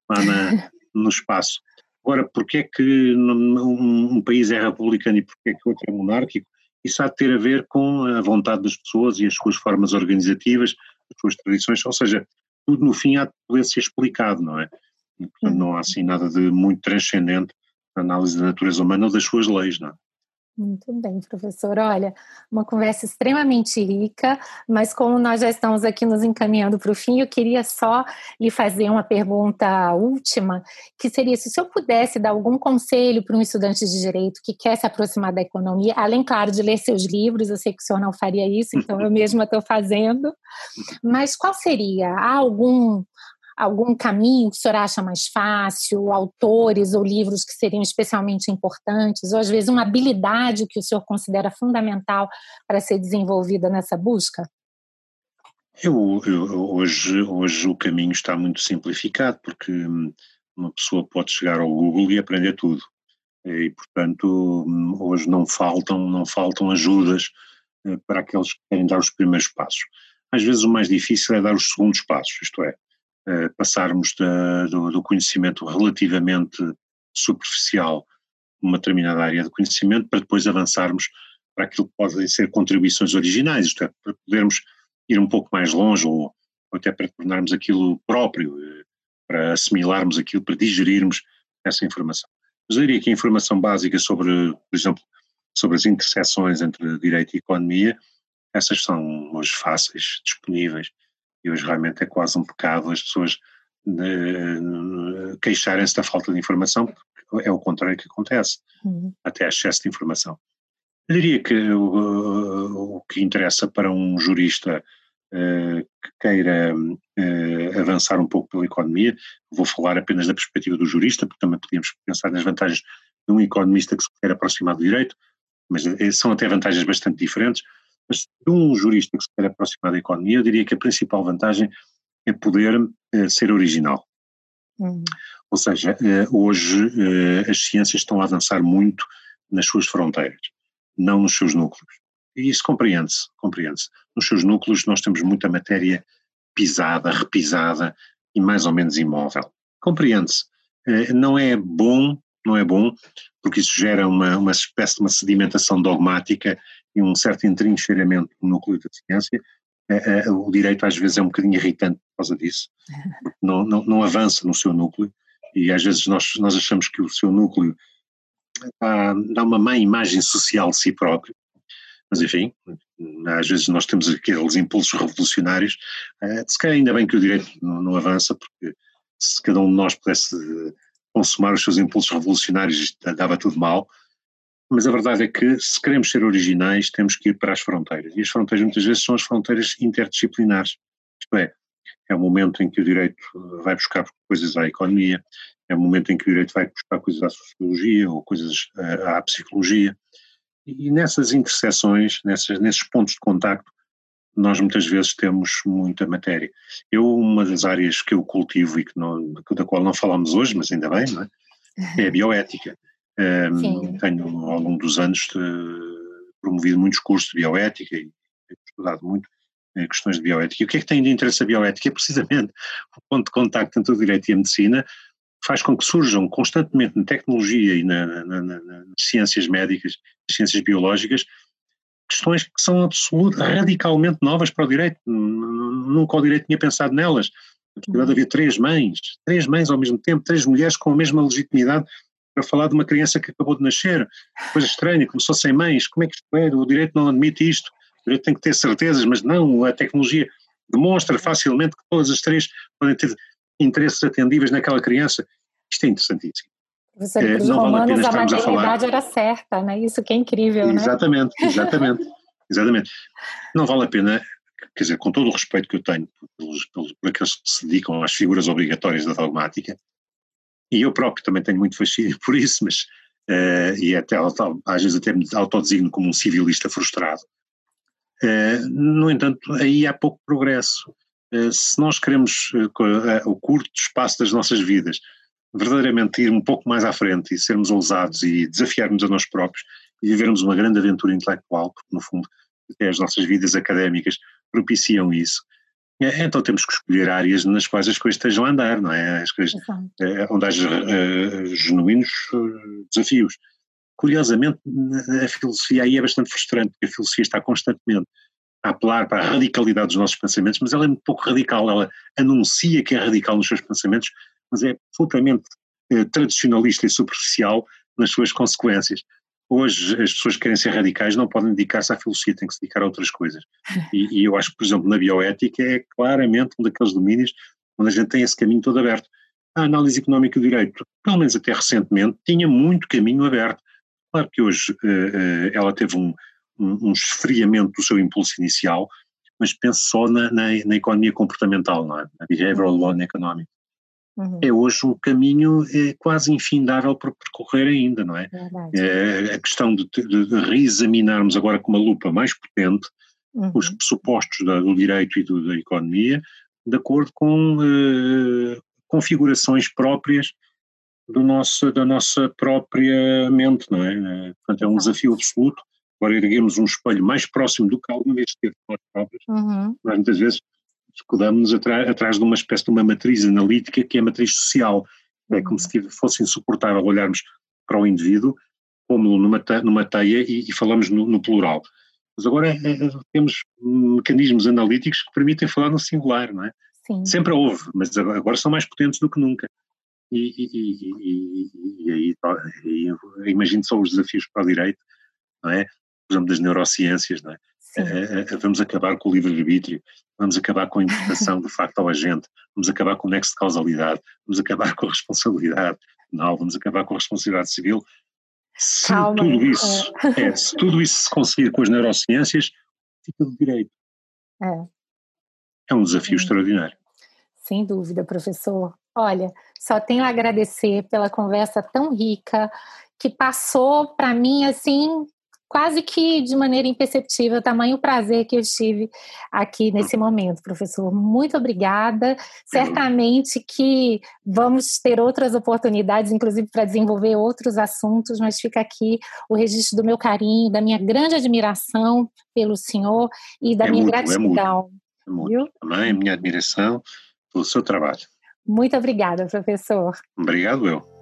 lá na, no espaço. Agora, porque é que um, um, país é republicano e porque é que outro é monárquico? Isso há de ter a ver com a vontade das pessoas e as suas formas organizativas, as suas tradições, ou seja, tudo no fim há de poder ser explicado, não é? Portanto, uhum. não há assim nada de muito transcendente na análise da natureza humana ou das suas leis, não é? Muito bem, professor. Olha, uma conversa extremamente rica, mas como nós já estamos aqui nos encaminhando para o fim, eu queria só lhe fazer uma pergunta última, que seria se o senhor pudesse dar algum conselho para um estudante de direito que quer se aproximar da economia, além, claro, de ler seus livros, eu sei que o senhor não faria isso, então eu mesma estou fazendo, mas qual seria? Há algum algum caminho que o senhor acha mais fácil, autores ou livros que seriam especialmente importantes, ou às vezes uma habilidade que o senhor considera fundamental para ser desenvolvida nessa busca? Eu, eu, hoje, hoje o caminho está muito simplificado, porque hum, uma pessoa pode chegar ao Google e aprender tudo. E, portanto, hum, hoje não faltam, não faltam ajudas eh, para aqueles que querem dar os primeiros passos. Às vezes o mais difícil é dar os segundos passos, isto é, eh, passarmos da, do, do, conhecimento relativamente superficial numa determinada área de conhecimento para depois avançarmos para aquilo que podem ser contribuições originais, isto é, para podermos ir um pouco mais longe ou, ou até para tornarmos aquilo próprio, eh, para assimilarmos aquilo, para digerirmos essa informação. Mas eu diria que a informação básica sobre, por exemplo, sobre as interseções entre direito e economia, essas são hoje fáceis, disponíveis, e hoje realmente é quase um pecado as pessoas queixarem-se da falta de informação, porque é o contrário que acontece, uhum. até excesso de informação. Eu diria que o, o que interessa para um jurista uh, que queira uh, avançar um pouco pela economia, vou falar apenas da perspectiva do jurista, porque também podíamos pensar nas vantagens de um economista que se quer aproximar do direito, mas eh, são até vantagens bastante diferentes. Mas de um jurista que se quer aproximar da economia, eu diria que a principal vantagem é poder uh, ser original. Uhum. Ou seja, hoje as ciências estão a avançar muito nas suas fronteiras não nos seus núcleos. E isso compreende-se, compreende-se. Nos seus núcleos nós temos muita matéria pisada, repisada e mais ou menos imóvel. Compreende-se. Eh, não é bom, não é bom, porque isso gera uma, uma espécie de uma sedimentação dogmática e um certo entrincheiramento no núcleo da ciência. Eh, eh, o direito às vezes é um bocadinho irritante por causa disso, não, não, não avança no seu núcleo e às vezes nós, nós achamos que o seu núcleo dá, dá uma má imagem social de si próprio. Mas enfim, às vezes nós temos aqueles impulsos revolucionários. Eh, se calhar ainda bem que o direito não, não avança, porque se cada um de nós pudesse consumar os seus impulsos revolucionários dava tudo mal. Mas a verdade é que se queremos ser originais temos que ir para as fronteiras. E as fronteiras muitas vezes são as fronteiras interdisciplinares. Isto é, é o momento em que o direito vai buscar coisas à economia, é o momento em que o direito vai buscar coisas à sociologia ou coisas uh, à psicologia. E, nessas interseções, nessas, nesses pontos de contacto, nós muitas vezes temos muita matéria. Eu, uma das áreas que eu cultivo e que não, da qual não falamos hoje, mas ainda bem, é? é? a bioética. Um, tenho, ao longo dos anos, uh, promovido muitos cursos de bioética e estudado muito uh, questões de bioética. E o que é que tem de interesse a bioética? É precisamente o ponto de contacto entre o direito e a medicina, faz com que surjam constantemente na tecnologia e na, na, na, nas ciências médicas, nas ciências biológicas, questões que são absolutamente, radicalmente novas para o direito. Nunca o direito tinha pensado nelas. A possibilidade de haver três mães, três mães ao mesmo tempo, três mulheres com a mesma legitimidade para falar de uma criança que acabou de nascer. Coisa estranha, começou sem mães. Como é que isto é? O direito não admite isto. O direito tem que ter certezas, mas não, a tecnologia demonstra facilmente que todas as três podem ter interesses atendíveis naquela criança. Isto é interessantíssimo. Professor, é, romanos vale a, a maternidade era certa, né? Isso que é incrível, exatamente, né? Exatamente, exatamente. Não vale a pena, quer dizer, com todo o respeito que eu tenho pelos, pelos, por aqueles que se dedicam às figuras obrigatórias da dogmática, e eu próprio também tenho muito fascínio por isso, mas, uh, e até às vezes até me autodesigno como um civilista frustrado. Uh, no entanto, aí há pouco progresso. Eh, se nós queremos o curto espaço das nossas vidas verdadeiramente ir um pouco mais à frente e sermos ousados e desafiarmos a nós próprios e vivermos uma grande aventura intelectual, porque no fundo até as nossas vidas académicas propiciam isso, então temos que escolher áreas nas quais as coisas estejam a andar, não é? As coisas, onde haja uh, genuínos desafios. Curiosamente, a filosofia aí é bastante frustrante, porque a filosofia está constantemente a apelar para a radicalidade dos nossos pensamentos, mas ela é muito pouco radical, ela anuncia que é radical nos seus pensamentos, mas é absolutamente eh, tradicionalista e superficial nas suas consequências. Hoje as pessoas que querem ser radicais não podem dedicar-se à filosofia, têm que se dedicar a outras coisas. E, e, eu acho que, por exemplo, na bioética é claramente um daqueles domínios onde a gente tem esse caminho todo aberto. A análise económica do direito, pelo menos até recentemente, tinha muito caminho aberto. Claro que hoje uh, uh, ela teve um, um, um esfriamento do seu impulso inicial, mas penso só na, na, na economia comportamental, não é? na behavioral law economic. Uhum. É hoje um caminho é, quase infindável para percorrer ainda, não é? é a questão de, de, de, reexaminarmos agora com uma lupa mais potente uhum. os pressupostos da, do direito e do, da economia, de acordo com uh, configurações próprias do nosso, da nossa própria mente, não é? Portanto, é um desafio absoluto agora erguemos um espelho mais próximo do que alguma vez esteve nós próprios, uhum. nós muitas vezes escudamos-nos atrás, atrás de uma espécie de uma matriz analítica que é a matriz social. É como se fosse insuportável olharmos para o indivíduo como numa, numa teia e, e falamos no, no, plural. Mas agora é, temos mecanismos analíticos que permitem falar no singular, não é? Sim. Sempre houve, mas agora são mais potentes do que nunca. E, e, e, e aí, imagino só os desafios para o direito, não é? Por exemplo, das neurociências, não é? Vamos acabar com o livre-arbítrio, vamos acabar com a interpretação do facto ao agente, vamos acabar com o nexo de causalidade, vamos acabar com a responsabilidade penal, vamos acabar com a responsabilidade civil. Se Calma, tudo isso, é. É, se tudo isso se conseguir com as neurociências, fica do direito. É. É um desafio extraordinário. Sem dúvida, professor. Olha, só tenho a agradecer pela conversa tão rica que passou para mim assim quase que de maneira imperceptível, tamanho prazer que eu tive aqui nesse momento, professor. Muito obrigada. Certamente que vamos ter outras oportunidades, inclusive para desenvolver outros assuntos, mas fica aqui o registro do meu carinho, da minha grande admiração pelo senhor e da é minha muito, gratidão. É muito, é muito. Também a minha admiração pelo seu trabalho. Muito obrigada, professor. Obrigado eu.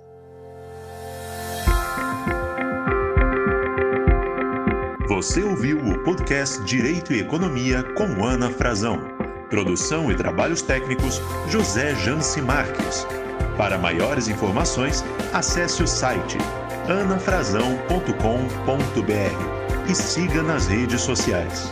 Você ouviu o podcast Direito e Economia com Ana Frazão. Produção e trabalhos técnicos José Janci Marques. Para maiores informações, acesse o site anafrazão.com.br e siga nas redes sociais.